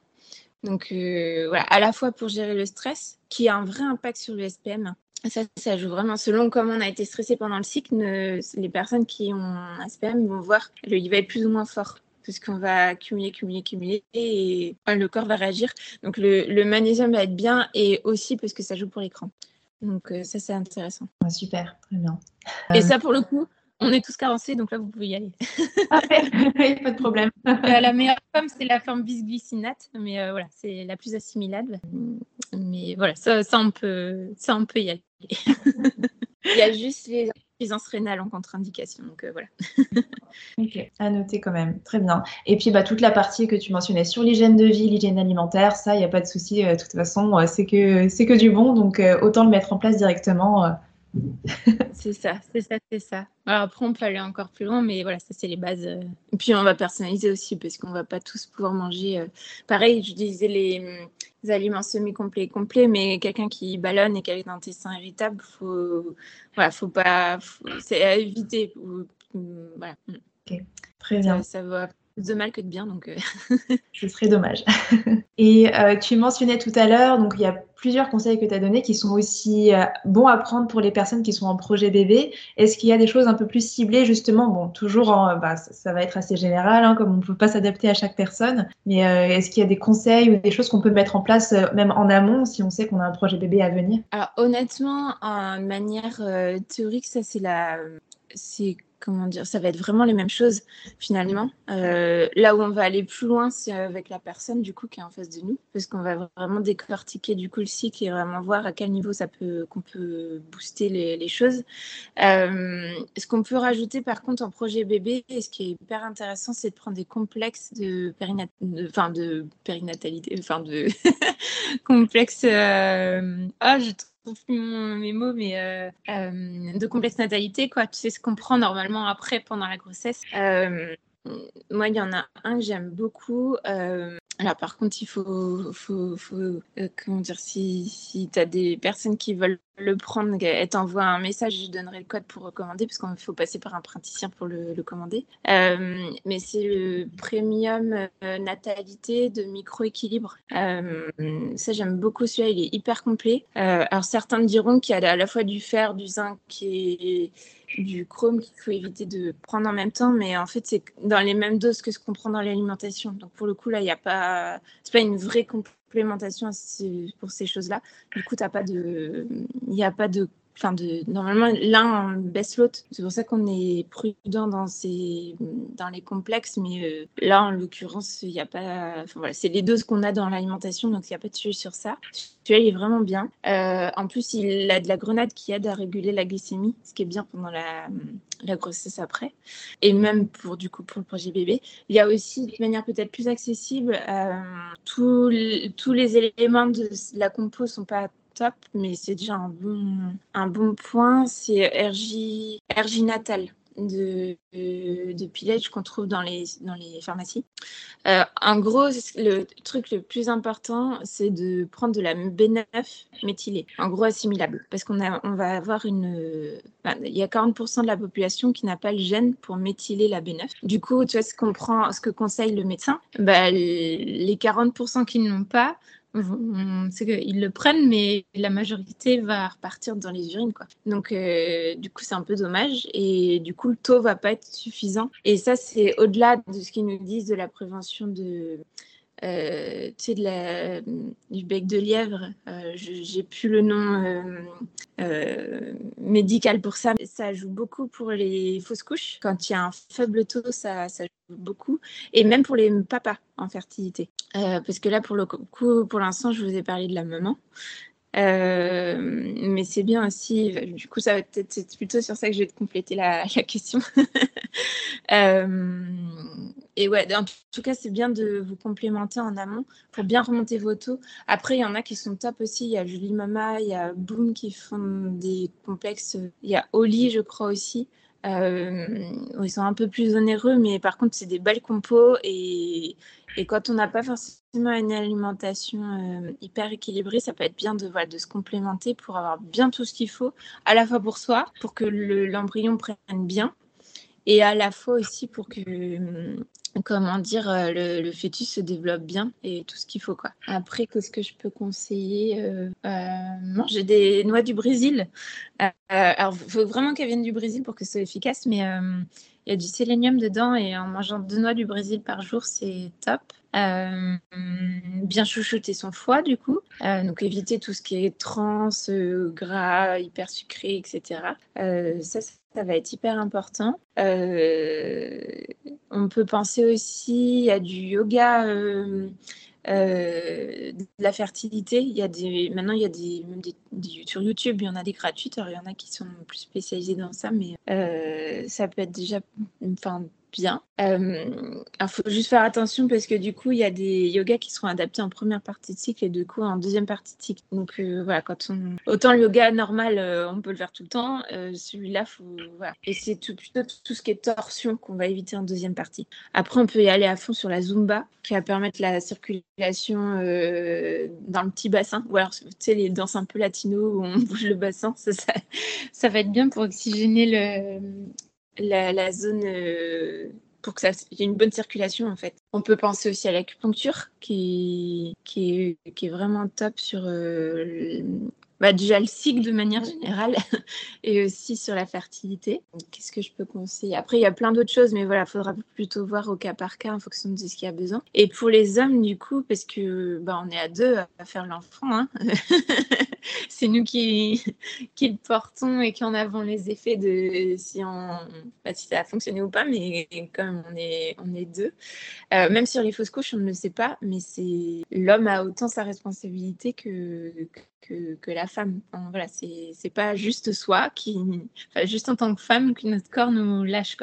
Donc, euh, voilà, à la fois pour gérer le stress, qui a un vrai impact sur le SPM, Ça, ça joue vraiment. Selon comment on a été stressé pendant le cycle, les personnes qui ont un SPM vont voir il va être plus ou moins fort parce qu'on va cumuler, cumuler, cumuler et le corps va réagir. Donc le, le, magnésium va être bien et aussi parce que ça joue pour l'écran. Donc euh, ça, c'est intéressant. super, très bien. Et ça, pour le coup, on est tous carencés, donc là, vous pouvez y aller. *laughs* Parfait, *laughs* pas de problème. *laughs* Euh, la meilleure forme, c'est la forme bisglycinate, mais euh, voilà, c'est la plus assimilable. Mais voilà, ça, ça, on, peut, ça on peut y aller. Il y a juste les insuffisance rénale en contre-indication. Donc euh, voilà. ok, à noter quand même. Très bien. Et puis bah, toute la partie que tu mentionnais sur l'hygiène de vie, l'hygiène alimentaire, ça, il n'y a pas de souci. Euh, de toute façon, euh, c'est que, c'est que du bon. Donc autant le mettre en place directement *laughs* c'est ça, c'est ça, c'est ça. après, on peut aller encore plus loin, mais voilà, ça, c'est les bases. Et puis, on va personnaliser aussi, parce qu'on va pas tous pouvoir manger. Euh, pareil, je disais les, aliments semi-complets et complets, mais quelqu'un qui ballonne et qui a les intestins irritables, faut, voilà, faut pas, c'est à éviter. Voilà. Ok, très bien. Ça, ça va de mal que de bien, donc. Euh. *laughs* Ce serait dommage. *laughs* Et euh, tu mentionnais tout à l'heure, donc il y a plusieurs conseils que tu as donnés qui sont aussi euh, bons à prendre pour les personnes qui sont en projet bébé. Est-ce qu'il y a des choses un peu plus ciblées, justement? Bon, toujours, bah, ça, va être assez général, hein, comme on ne peut pas s'adapter à chaque personne, mais est-ce qu'il y a des conseils ou des choses qu'on peut mettre en place, même en amont, si on sait qu'on a un projet bébé à venir? Alors, honnêtement, en manière théorique, ça, c'est la. C'est comment dire, ça va être vraiment les mêmes choses finalement. Euh, là où on va aller plus loin, c'est avec la personne du coup qui est en face de nous, parce qu'on va vraiment décortiquer du coup le cycle et vraiment voir à quel niveau ça peut qu'on peut booster les, choses. Euh, ce qu'on peut rajouter par contre en projet bébé, et ce qui est hyper intéressant, c'est de prendre des complexes de, périnat... enfin, de périnatalité, enfin de *laughs* complexes. Euh... Ah, je plus mes mots, mais euh, euh, de complexe natalité, quoi. Tu sais ce qu'on prend normalement après, pendant la grossesse. Euh, moi, il y en a un que j'aime beaucoup. Alors par contre, il faut, faut, faut comment dire, si, si tu as des personnes qui veulent le prendre, elles t'envoient un message, je donnerai le code pour recommander, parce qu'il faut passer par un praticien pour le, commander. Euh, mais c'est le premium euh, natalité de micro-équilibre. ça, j'aime beaucoup celui-là, il est hyper complet. alors certains me diront qu'il y a à la fois du fer, du zinc et du chrome qu'il faut éviter de prendre en même temps, mais en fait, c'est dans les mêmes doses que ce qu'on prend dans l'alimentation. Donc, pour le coup, là, il n'y a pas, c'est pas une vraie pour ces choses-là. Du coup, il n'y a pas de Enfin, normalement, l'un baisse l'autre. C'est pour ça qu'on est prudent dans, les complexes. Mais euh, là, en l'occurrence, il n'y a pas. C'est les doses qu'on a dans l'alimentation, donc il n'y a pas de sujet sur ça. Celui-là, il est vraiment bien. Euh, en plus, il a de la grenade qui aide à réguler la glycémie, ce qui est bien pendant la, grossesse après. Et même pour, du coup, pour le projet bébé. Il y a aussi, de manière peut-être plus accessible, euh, tous, les éléments de la compo sont pas top, mais c'est déjà un bon, un bon point. C'est RJ, RJ Natal de, de, Pillage qu'on trouve dans les, dans les pharmacies. Euh, en gros, le truc le plus important, c'est de prendre de la B9 méthylée, en gros assimilable, parce qu'on on va avoir une... y a 40% de la population qui n'a pas le gène pour méthyler la B9. Du coup, tu vois, ce, qu'on prend, ce que conseille le médecin, bah, les 40% qui ne l'ont pas, c'est qu'ils le prennent, mais la majorité va repartir dans les urines. Quoi. Donc, euh, du coup, c'est un peu dommage. Et du coup, le taux va pas être suffisant. Et ça, c'est au-delà de ce qu'ils nous disent de la prévention de, euh, tu sais, de la, du bec de lièvre. Euh, j'ai plus le nom euh, médical pour ça. Ça joue beaucoup pour les fausses couches. Quand il y a un faible taux, ça, ça joue beaucoup. Et même pour les papas en fertilité. parce que là, pour le coup, pour l'instant, je vous ai parlé de la maman. Mais c'est bien aussi, du coup, être plutôt sur ça que je vais te compléter la, la question. *laughs* et ouais, en tout cas, c'est bien de vous complémenter en amont pour bien remonter vos taux. Après, il y en a qui sont top aussi. Il y a Julie Mama, il y a Boom qui font des complexes. Il y a Oli, je crois aussi. Euh, ils sont un peu plus onéreux, mais par contre, c'est des belles compos. Et, et quand on n'a pas forcément une alimentation euh, hyper équilibrée, ça peut être bien de, voilà, de se complémenter pour avoir bien tout ce qu'il faut, à la fois pour soi, pour que l'embryon prenne bien, et à la fois aussi pour que comment dire, euh, le, fœtus se développe bien et tout ce qu'il faut. Quoi. Après, qu'est-ce que je peux conseiller euh, Manger euh, des noix du Brésil. Euh, alors, faut vraiment qu'elles viennent du Brésil pour que ce soit efficace, mais il y a du sélénium dedans et en mangeant deux noix du Brésil par jour, c'est top. bien chouchouter son foie, du coup. donc, éviter tout ce qui est trans, gras, hyper sucré, etc. ça, ça va être hyper important. Euh, on peut penser aussi à du yoga, euh, euh, de la fertilité. Il y a des, maintenant, il y a des, sur YouTube, il y en a des gratuites. Il y en a qui sont plus spécialisés dans ça, mais ça peut être déjà enfin, bien. Euh, il faut juste faire attention parce que du coup, il y a des yogas qui seront adaptés en première partie de cycle et du coup en deuxième partie de cycle. Donc euh, voilà, autant le yoga normal, euh, on peut le faire tout le temps. Celui-là, faut voilà. Et c'est plutôt tout ce qui est torsion qu'on va éviter en deuxième partie. Après, on peut y aller à fond sur la zumba qui va permettre la circulation dans le petit bassin. Ou alors, tu sais, les danses un peu latino où on *laughs* bouge le bassin, ça va être bien pour oxygéner le la, zone euh, pour que ça y ait une bonne circulation en fait. On peut penser aussi à l'acupuncture qui, qui, est, qui est vraiment top sur euh, bah, déjà le cycle de manière générale *laughs* et aussi sur la fertilité. Qu'est-ce que je peux conseiller Après, il y a plein d'autres choses, mais voilà, il faudra plutôt voir au cas par cas en fonction de ce qu'il y a besoin. Et pour les hommes, du coup, parce que bah, on est à deux à faire l'enfant, hein *laughs* *laughs* c'est nous *laughs* qui, le portons et qui en avons les effets de si, ça a fonctionné ou pas, mais comme on est, on est deux. Euh, même sur les fausses couches, on ne le sait pas, mais l'homme a autant sa responsabilité que, la femme. voilà, c'est pas juste soi enfin, juste en tant que femme que notre corps nous lâche.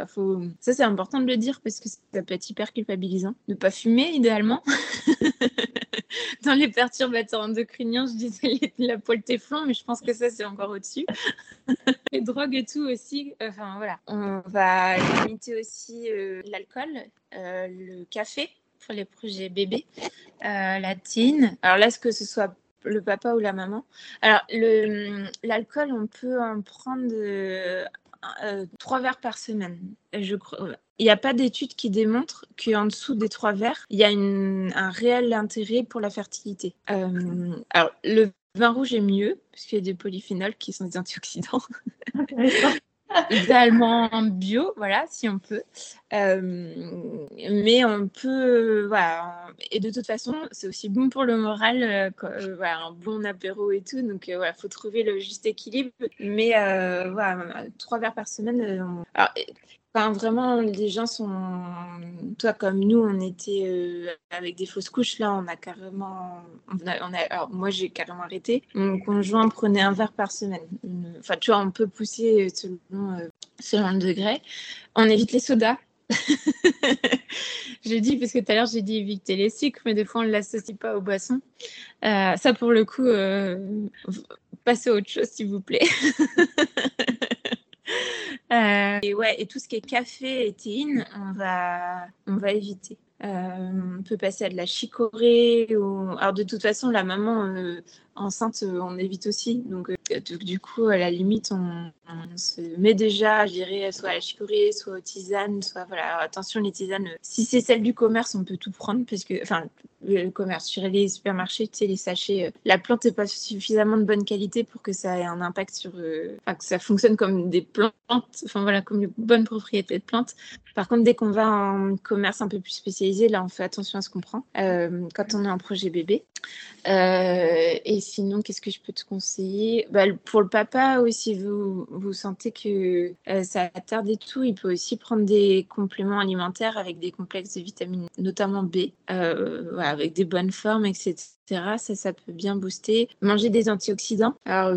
Ça, c'est important de le dire parce que ça peut être hyper culpabilisant. Ne pas fumer, idéalement. *laughs* *laughs* Dans les perturbateurs endocriniens, je disais la poêle téflon, mais je pense que ça, c'est encore au-dessus. *laughs* les drogues et tout aussi. Enfin, voilà. On va limiter aussi euh, l'alcool, euh, le café pour les projets bébés, euh, la tine. Alors là, ce que ce soit le papa ou la maman. Alors, l'alcool, on peut en prendre trois verres par semaine. Je crois. Il n'y a pas d'études qui démontrent qu'en dessous des trois verres, il y a un réel intérêt pour la fertilité. Euh, alors, le vin rouge est mieux, parce qu'il y a des polyphénols qui sont des antioxydants. idéalement bio, voilà, si on peut. Euh, mais on peut, voilà. Et de toute façon, c'est aussi bon pour le moral, euh, euh, voilà, un bon apéro et tout. Donc, voilà, faut trouver le juste équilibre. Mais voilà, trois verres par semaine. Alors, Enfin, vraiment, les gens sont. Toi, comme nous, on était euh, avec des fausses couches. Là, on a carrément. Alors, moi, j'ai carrément arrêté. Mon conjoint prenait un verre par semaine. Enfin, tu vois, on peut pousser selon, euh, selon le degré. On évite les sodas. *laughs* je dis parce que tout à l'heure j'ai dit éviter les sucres, mais des fois on ne l'associe pas aux boissons. Euh, ça pour le coup, passez à autre chose s'il vous plaît. *laughs* Euh, et ouais, et tout ce qui est café et théine, on va, on va éviter. Euh, on peut passer à de la chicorée. Ou... Alors de toute façon, la maman euh, enceinte, on évite aussi. Donc du coup, à la limite, on, se met déjà, je dirais, soit à la chicorée, soit aux tisanes, soit voilà. attention, les tisanes, si c'est celle du commerce, on peut tout prendre parce que, enfin, le commerce sur les supermarchés, tu sais, les sachets, la plante n'est pas suffisamment de bonne qualité pour que ça ait un impact sur, enfin, que ça fonctionne comme des plantes, enfin voilà, comme une bonne propriété de plantes. Par contre, dès qu'on va en commerce un peu plus spécialisé, là, on fait attention à ce qu'on prend euh, quand on est en projet bébé. Euh, et sinon, qu'est-ce que je peux te conseiller? Bah, Pour le papa aussi, vous, vous sentez que euh, ça tarde et tout, il peut aussi prendre des compléments alimentaires avec des complexes de vitamines, notamment B, avec des bonnes formes, etc. Ça, ça peut bien booster. Manger des antioxydants. Alors,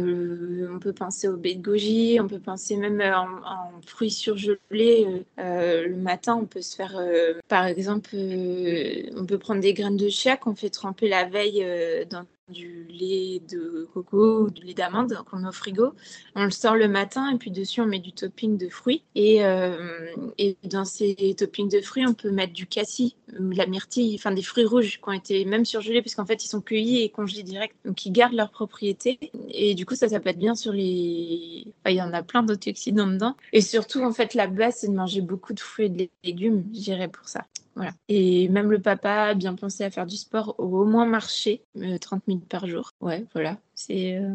on peut penser au baie de goji, on peut penser même en, fruits surgelés. le matin, on peut se faire, par exemple, on peut prendre des graines de chia qu'on fait tremper la veille euh, dans du lait de coco ou du lait d'amande qu'on met au frigo. On le sort le matin et puis dessus on met du topping de fruits. Et, euh, et dans ces toppings de fruits, on peut mettre du cassis, la myrtille, enfin des fruits rouges qui ont été même surgelés parce qu'en fait ils sont cueillis et congelés direct, donc ils gardent leur propriété. Et du coup, ça, ça peut être bien sur les. il y en a plein d'antioxydants dedans. Et surtout, en fait, la base, c'est de manger beaucoup de fruits et de légumes, j'irais pour ça. Voilà. Et même le papa a bien pensé à faire du sport, au moins marcher 30 euh, minutes par jour. Ouais, voilà. Euh,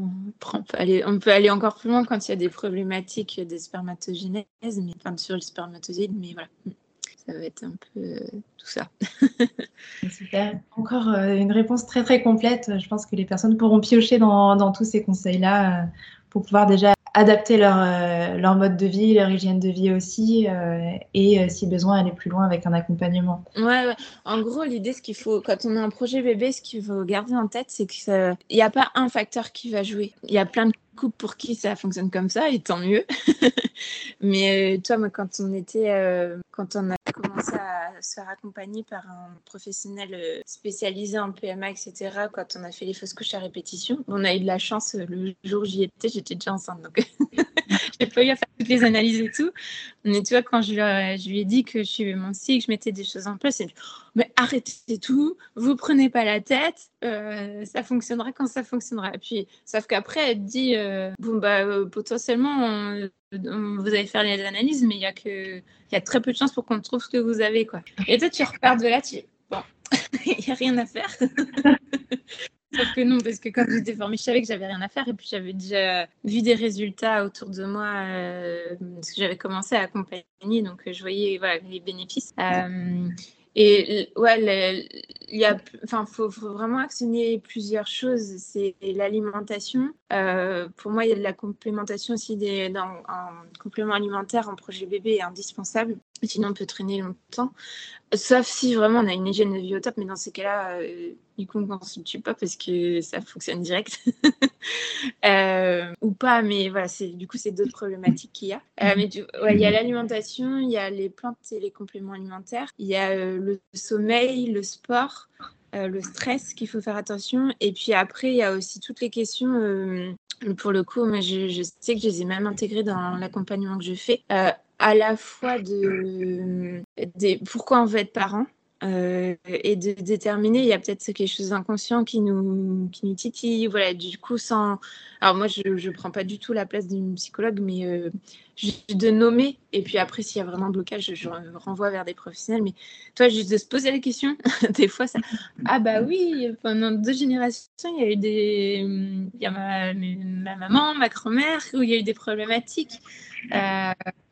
on, peut aller, encore plus loin quand il y a des problématiques des spermatogénèses, mais, enfin sur le spermatozoïde, mais voilà. Ça va être un peu euh, tout ça. *laughs* Super. Encore une réponse très très complète. Je pense que les personnes pourront piocher dans tous ces conseils-là pour pouvoir déjà adapter leur, euh, leur mode de vie, leur hygiène de vie aussi, euh, et euh, si besoin aller plus loin avec un accompagnement. Ouais, en gros, l'idée, ce qu'il faut, quand on a un projet bébé, ce qu'il faut garder en tête, c'est qu'il n'y a pas un facteur qui va jouer. Il y a plein de pour qui ça fonctionne comme ça, et tant mieux. *laughs* Mais toi, moi, quand on était, quand on a commencé à se faire accompagner par un professionnel spécialisé en PMA, etc., quand on a fait les fausses couches à répétition, on a eu de la chance, le jour où j'y étais, j'étais déjà enceinte. Donc *laughs* j'ai pas eu à faire toutes les analyses et tout. Mais tu vois, quand je, lui ai dit que je suivais mon cycle, je mettais des choses en place, elle dit Mais arrêtez tout, vous prenez pas la tête, euh, ça fonctionnera quand ça fonctionnera. Puis, sauf qu'après, elle dit euh, Bon, bah, euh, potentiellement, vous allez faire les analyses, mais il y, a que, y a très peu de chances pour qu'on trouve ce que vous avez. Quoi. Et toi, tu repars de là, tu dis Bon, *laughs* il n'y a rien à faire. Sauf que non, parce que quand j'étais formée, je savais que j'avais rien à faire et puis j'avais déjà vu des résultats autour de moi euh, parce que j'avais commencé à accompagner, donc je voyais voilà, les bénéfices. Euh, et ouais, il y a, enfin, faut, vraiment actionner plusieurs choses. C'est l'alimentation. Euh, pour moi, il y a de la complémentation aussi des, dans un complément alimentaire en projet bébé est indispensable. Sinon, on peut traîner longtemps. Sauf si vraiment on a une hygiène de vie au top, mais dans ces cas-là, euh, du coup, on ne consulte pas parce que ça fonctionne direct. *laughs* euh, ou pas, mais voilà, du coup, c'est d'autres problématiques qu'il y a. Euh, mais il y a l'alimentation, il y a les plantes et les compléments alimentaires, il y a euh, le sommeil, le sport. Euh, le stress qu'il faut faire attention. Et puis après, il y a aussi toutes les questions, pour le coup, mais je, sais que je les ai même intégrées dans l'accompagnement que je fais à la fois de, pourquoi on veut être parent euh, et de déterminer, il y a peut-être quelque chose d'inconscient qui nous, qui nous titille. Voilà, du coup, sans. Alors, moi, je ne prends pas du tout la place d'une psychologue, mais euh, de nommer. Et puis après, s'il y a vraiment un blocage, je, renvoie vers des professionnels. Mais toi, juste de se poser la question, *laughs* des fois, ça. Ah, bah oui, pendant deux générations, il y a eu des. Il y a ma, ma maman, ma grand-mère, où il y a eu des problématiques.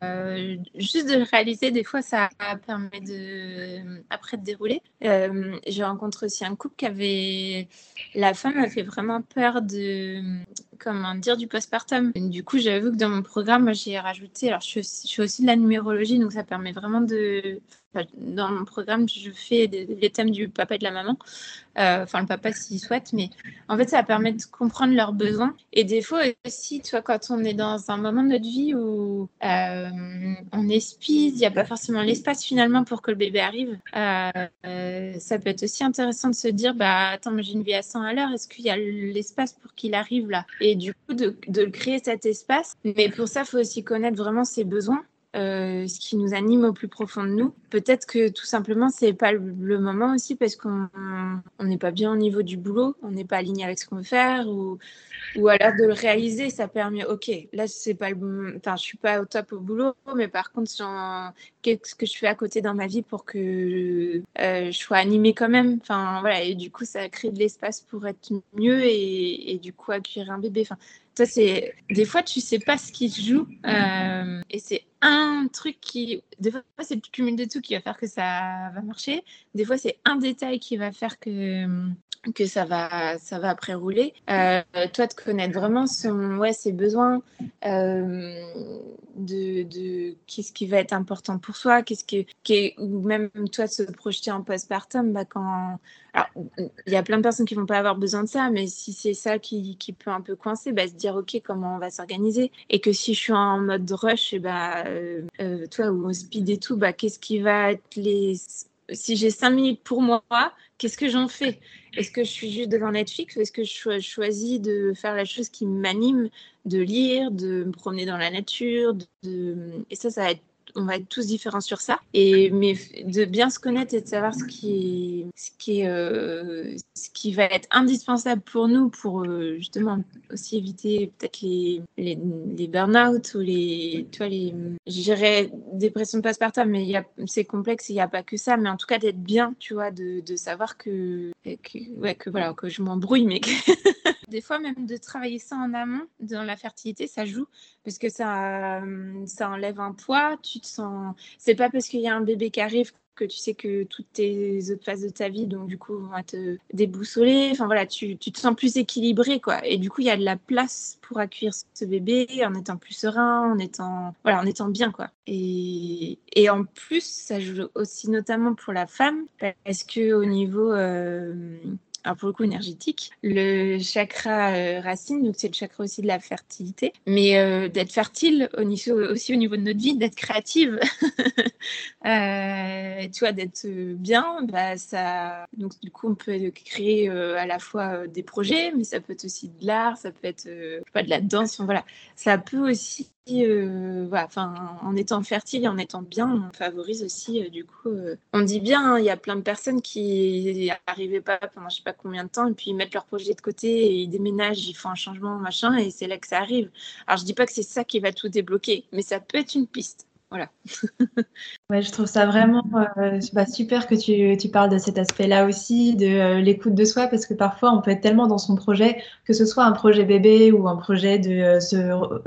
Euh, juste de réaliser, des fois, ça permet de, après de dérouler. Euh, j'ai rencontré aussi un couple qui avait, la femme a fait vraiment peur de, comment dire, du postpartum. Du coup, j'avoue que dans mon programme, j'ai rajouté, je je suis aussi de la numérologie, donc ça permet vraiment de, dans mon programme, je fais les thèmes du papa et de la maman, euh, enfin le papa s'il souhaite, mais en fait, ça permet de comprendre leurs besoins. Et fois aussi, tu quand on est dans un moment de notre vie où euh, on speed, il n'y a pas forcément l'espace finalement pour que le bébé arrive, euh, ça peut être aussi intéressant de se dire, bah attends, j'ai une vie à 100 à l'heure, est-ce qu'il y a l'espace pour qu'il arrive là? Et du coup, de créer cet espace. Mais pour ça, il faut aussi connaître vraiment ses besoins. Euh, ce qui nous anime au plus profond de nous. Peut-être que tout simplement, c'est pas le, moment aussi parce qu'on n'est pas bien au niveau du boulot, on n'est pas aligné avec ce qu'on veut faire ou, ou alors de le réaliser, ça permet, ok, là, c'est pas enfin, je suis pas au top au boulot, mais par contre, qu'est-ce que je fais à côté dans ma vie pour que euh, je sois animée quand même? Voilà, et du coup, ça crée de l'espace pour être mieux et, du coup, accueillir un bébé. Enfin, des fois tu sais pas ce qui se joue euh, et c'est un truc qui des fois c'est le cumul de tout qui va faire que ça va marcher. Des fois c'est un détail qui va faire que que ça va ça va après rouler. Euh, toi de connaître vraiment son ouais ses besoins euh, de, de qu'est-ce qui va être important pour soi, qu'est-ce qui, qui ou même toi de se projeter en postpartum bah quand il y a plein de personnes qui vont pas avoir besoin de ça, mais si c'est ça qui, qui, peut un peu coincer, bah, se dire ok comment on va s'organiser et que si je suis en mode rush, et bah, euh, euh, toi ou speed et tout, bah, qu'est-ce qui va être les si j'ai cinq minutes pour moi, qu'est-ce que j'en fais? Est-ce que je suis juste devant Netflix ou est-ce que je choisis de faire la chose qui m'anime, de lire, de me promener dans la nature. Et ça, ça va être on va être tous différents sur ça. Et mais de bien se connaître et de savoir ce qui, ce qui, euh, ce qui va être indispensable pour nous pour euh, justement aussi éviter peut-être les, les, les burn-out ou les, tu vois, les, je dirais dépression de passe-partout, mais c'est complexe, il n'y a pas que ça, mais en tout cas d'être bien, tu vois, de, de savoir que, ouais, que voilà, que je m'embrouille, mais *laughs* des fois même de travailler ça en amont dans la fertilité, ça joue parce que ça, ça enlève un poids, te sens, c'est pas parce qu'il y a un bébé qui arrive que tu sais que toutes tes autres phases de ta vie, donc du coup, vont être déboussolées. Enfin voilà, tu, tu, te sens plus équilibré, quoi. Et du coup, il y a de la place pour accueillir ce bébé en étant plus serein, en étant, voilà, en étant bien, quoi. Et, et en plus, ça joue aussi notamment pour la femme, parce que au niveau euh, alors pour le coup énergétique. Le chakra euh, racine, donc c'est le chakra aussi de la fertilité, mais euh, d'être fertile aussi au niveau de notre vie, d'être créative, *laughs* euh, tu vois, d'être bien, bah, ça, donc du coup on peut créer à la fois des projets, mais ça peut être aussi de l'art, ça peut être pas de la danse, voilà, ça peut aussi euh, voilà, en étant fertile et en étant bien, on favorise aussi, euh, du coup, euh, on dit bien, hein, il y a plein de personnes qui n'arrivaient pas pendant je sais pas combien de temps, et puis ils mettent leur projet de côté et ils déménagent, ils font un changement, machin, et c'est là que ça arrive. Alors je dis pas que c'est ça qui va tout débloquer, mais ça peut être une piste. Voilà. *laughs* ouais, je trouve ça vraiment euh, bah, super que tu, tu, parles de cet aspect-là aussi, de euh, l'écoute de soi, parce que parfois on peut être tellement dans son projet, que ce soit un projet bébé ou un projet de euh, se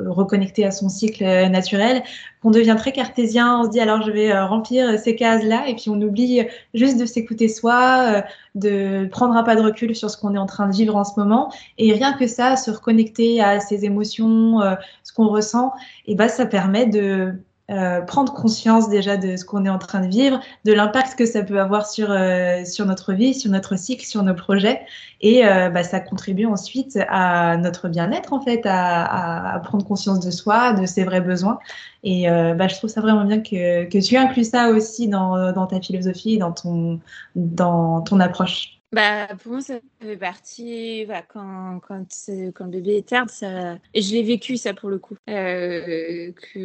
reconnecter à son cycle naturel, qu'on devient très cartésien, on se dit alors je vais remplir ces cases-là, et puis on oublie juste de s'écouter soi, de prendre un pas de recul sur ce qu'on est en train de vivre en ce moment, et rien que ça, se reconnecter à ses émotions, ce qu'on ressent, et bah ça permet de euh, prendre conscience déjà de ce qu'on est en train de vivre, de l'impact que ça peut avoir sur, euh, sur notre vie, sur notre cycle, sur nos projets. Et euh, bah, ça contribue ensuite à notre bien-être, en fait, à, à, prendre conscience de soi, de ses vrais besoins. Et bah, je trouve ça vraiment bien que, que tu inclues ça aussi dans, dans ta philosophie, dans ton, dans ton approche. Bah, pour moi, ça fait partie, quand, quand, quand le bébé est terne, ça... et je l'ai vécu ça pour le coup. Euh, que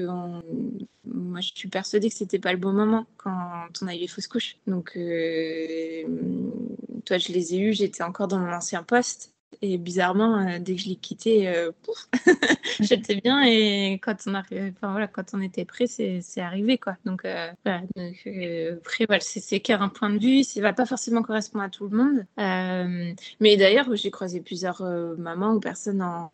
Moi, je suis persuadée que c'était pas le bon moment quand on a eu les fausses couches. Donc, euh, toi, je les ai eus, j'étais encore dans mon ancien poste. Et bizarrement, euh, dès que je l'ai quitté, euh, *laughs* j'étais bien. Et quand on, arrivait, enfin, voilà, quand on était prêt, c'est arrivé. Quoi. Donc, euh, voilà. Donc, après, voilà, c'est qu'un point de vue. Ça ne va pas forcément correspondre à tout le monde. mais d'ailleurs, j'ai croisé plusieurs mamans ou personnes en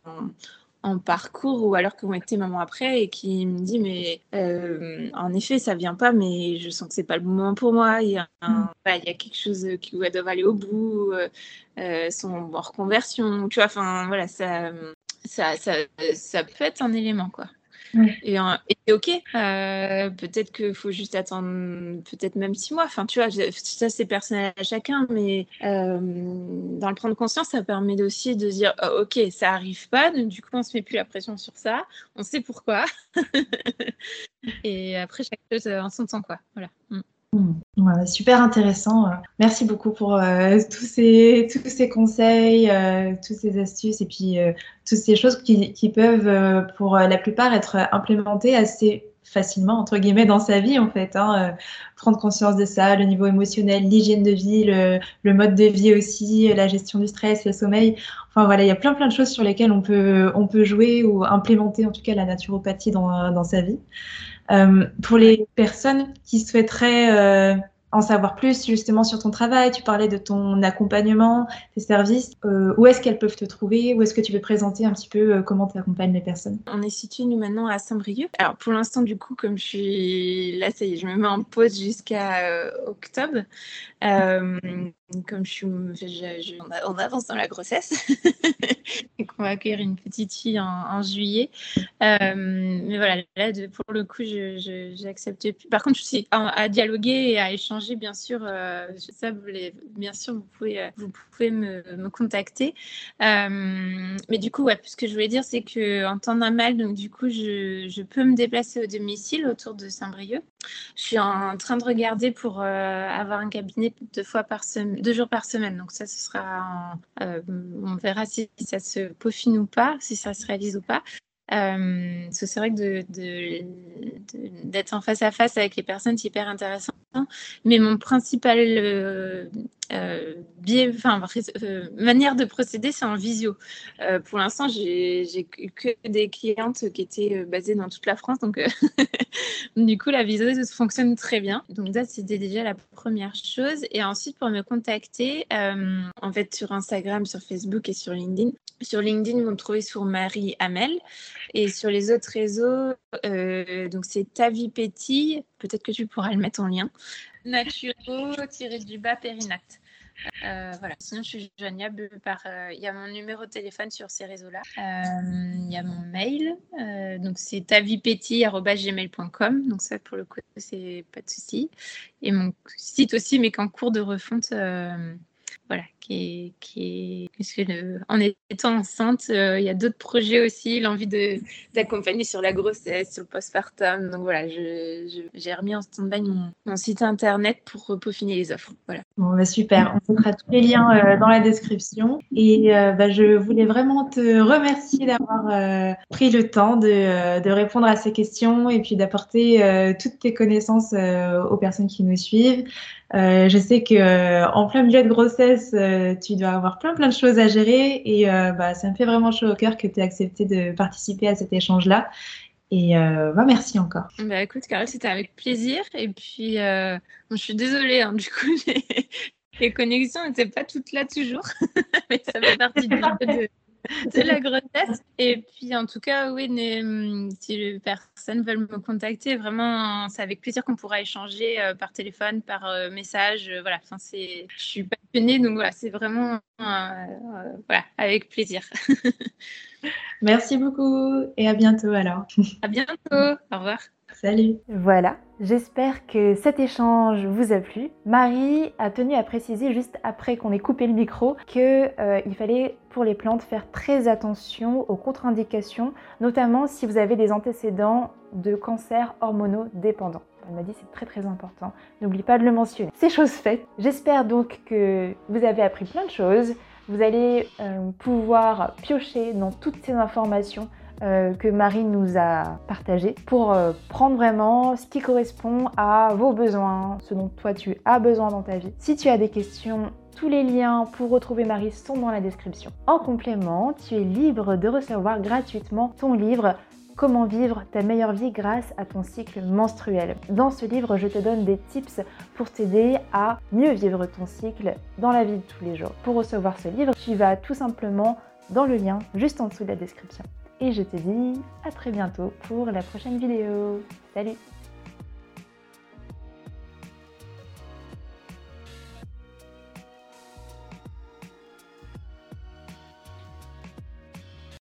parcours ou alors ont été maman après et qui me dit mais euh, en effet ça vient pas mais je sens que c'est pas le moment pour moi il y a, mm. il y a quelque chose qui doit aller au bout euh, euh, son en reconversion tu vois enfin voilà ça ça, ça ça peut être un élément quoi et, et ok, euh, peut-être qu'il faut juste attendre, peut-être même six mois. Enfin, tu vois, ça c'est personnel à chacun, mais euh, dans le prendre conscience, ça permet aussi de dire, oh, ok, ça arrive pas, donc du coup on se met plus la pression sur ça, on sait pourquoi. *laughs* et après chaque chose en son temps, quoi. Voilà. Mm. Mmh. super intéressant. Merci beaucoup pour euh, tous, ces, conseils, euh, toutes ces astuces et puis euh, toutes ces choses qui, qui peuvent, pour la plupart, être implémentées assez facilement, entre guillemets, dans sa vie, en fait. Hein, prendre conscience de ça, le niveau émotionnel, l'hygiène de vie, le, le, mode de vie aussi, la gestion du stress, le sommeil. Enfin, voilà, il y a plein, plein de choses sur lesquelles on peut, on peut jouer ou implémenter, en tout cas, la naturopathie dans, dans sa vie. Euh, pour les personnes qui souhaiteraient euh, en savoir plus justement sur ton travail, tu parlais de ton accompagnement, tes services, euh, où est-ce qu'elles peuvent te trouver Où est-ce que tu peux présenter un petit peu comment tu accompagnes les personnes? On est situé nous maintenant à Saint-Brieuc. Alors pour l'instant du coup comme je suis là, ça y est, je me mets en pause jusqu'à octobre. Comme je suis, on avance dans la grossesse *laughs* et qu'on va accueillir une petite fille en, juillet. Euh, mais voilà, là, pour le coup, je n'accepte plus. Par contre, je suis à, dialoguer et à échanger, bien sûr. Euh, ça, bien sûr, vous pouvez, euh, vous pouvez me, me contacter. mais du coup, ouais, ce que je voulais dire, c'est qu'en temps normal, donc du coup, je, je, peux me déplacer au domicile autour de Saint-Brieuc. Je suis en train de regarder pour avoir un cabinet deux fois par semaine, deux jours par semaine. Donc ça, ce sera, on verra si ça se peaufine ou pas, si ça se réalise ou pas. Euh, c'est vrai que d'être en face à face avec les personnes, c'est hyper intéressant. Mais mon principal euh, euh, manière de procéder, c'est en visio. pour l'instant, j'ai que des clientes qui étaient basées dans toute la France. Donc, *laughs* du coup, la visio fonctionne très bien. Donc, ça, c'était déjà la première chose. Et ensuite, pour me contacter, en fait, sur Instagram, sur Facebook et sur LinkedIn, sur LinkedIn, vous me trouvez sur Marie Hamel. Et sur les autres réseaux, euh, donc c'est Ta vie pétille. Peut-être que tu pourras le mettre en lien. Naturo-du-bas périnacte. Euh, voilà. Sinon, je suis joignable par. Euh, il y a mon numéro de téléphone sur ces réseaux-là. Il y a mon mail. donc, c'est tavipétille.gmail.com. Donc, ça, pour le coup, c'est pas de souci. Et mon site aussi, mais qu'en cours de refonte voilà, qui est, qui en étant enceinte, euh, il y a d'autres projets aussi, l'envie de d'accompagner sur la grossesse, sur le postpartum. Donc voilà, j'ai remis en stand-by mon, site internet pour peaufiner les offres. Voilà. Bon, bah, super. On mettra tous les liens euh, dans la description. Et euh, bah, je voulais vraiment te remercier d'avoir pris le temps de, de, répondre à ces questions et puis d'apporter toutes tes connaissances aux personnes qui nous suivent. Euh, je sais que euh, en plein milieu de grossesse, euh, tu dois avoir plein plein de choses à gérer et bah, ça me fait vraiment chaud au cœur que tu aies accepté de participer à cet échange-là. Et bah, merci encore. Bah écoute, Carole, c'était avec plaisir. Et puis, je suis désolée, hein, du coup, *laughs* les connexions n'étaient pas toutes là toujours, *laughs* mais ça fait partie de, *laughs* de la grossesse. Et puis, en tout cas, oui, hum, si les personnes veulent me contacter, vraiment, c'est avec plaisir qu'on pourra échanger euh, par téléphone, par euh, message. Euh, voilà, enfin, c'est, je suis passionnée, donc voilà, c'est vraiment, voilà, avec plaisir. *laughs* Merci beaucoup et à bientôt alors. À bientôt. Au revoir. Salut. Voilà, j'espère que cet échange vous a plu. Marie a tenu à préciser juste après qu'on ait coupé le micro qu'il euh, fallait pour les plantes faire très attention aux contre-indications, notamment si vous avez des antécédents de cancer hormonodépendant. Elle m'a dit c'est très très important. N'oublie pas de le mentionner. C'est chose faite. J'espère donc que vous avez appris plein de choses. Vous allez euh, pouvoir piocher dans toutes ces informations euh, que Marie nous a partagé pour euh, prendre vraiment ce qui correspond à vos besoins, ce dont toi tu as besoin dans ta vie. Si tu as des questions, tous les liens pour retrouver Marie sont dans la description. En complément, tu es libre de recevoir gratuitement ton livre Comment vivre ta meilleure vie grâce à ton cycle menstruel. Dans ce livre, je te donne des tips pour t'aider à mieux vivre ton cycle dans la vie de tous les jours. Pour recevoir ce livre, tu vas tout simplement dans le lien juste en dessous de la description et je te dis à très bientôt pour la prochaine vidéo. Salut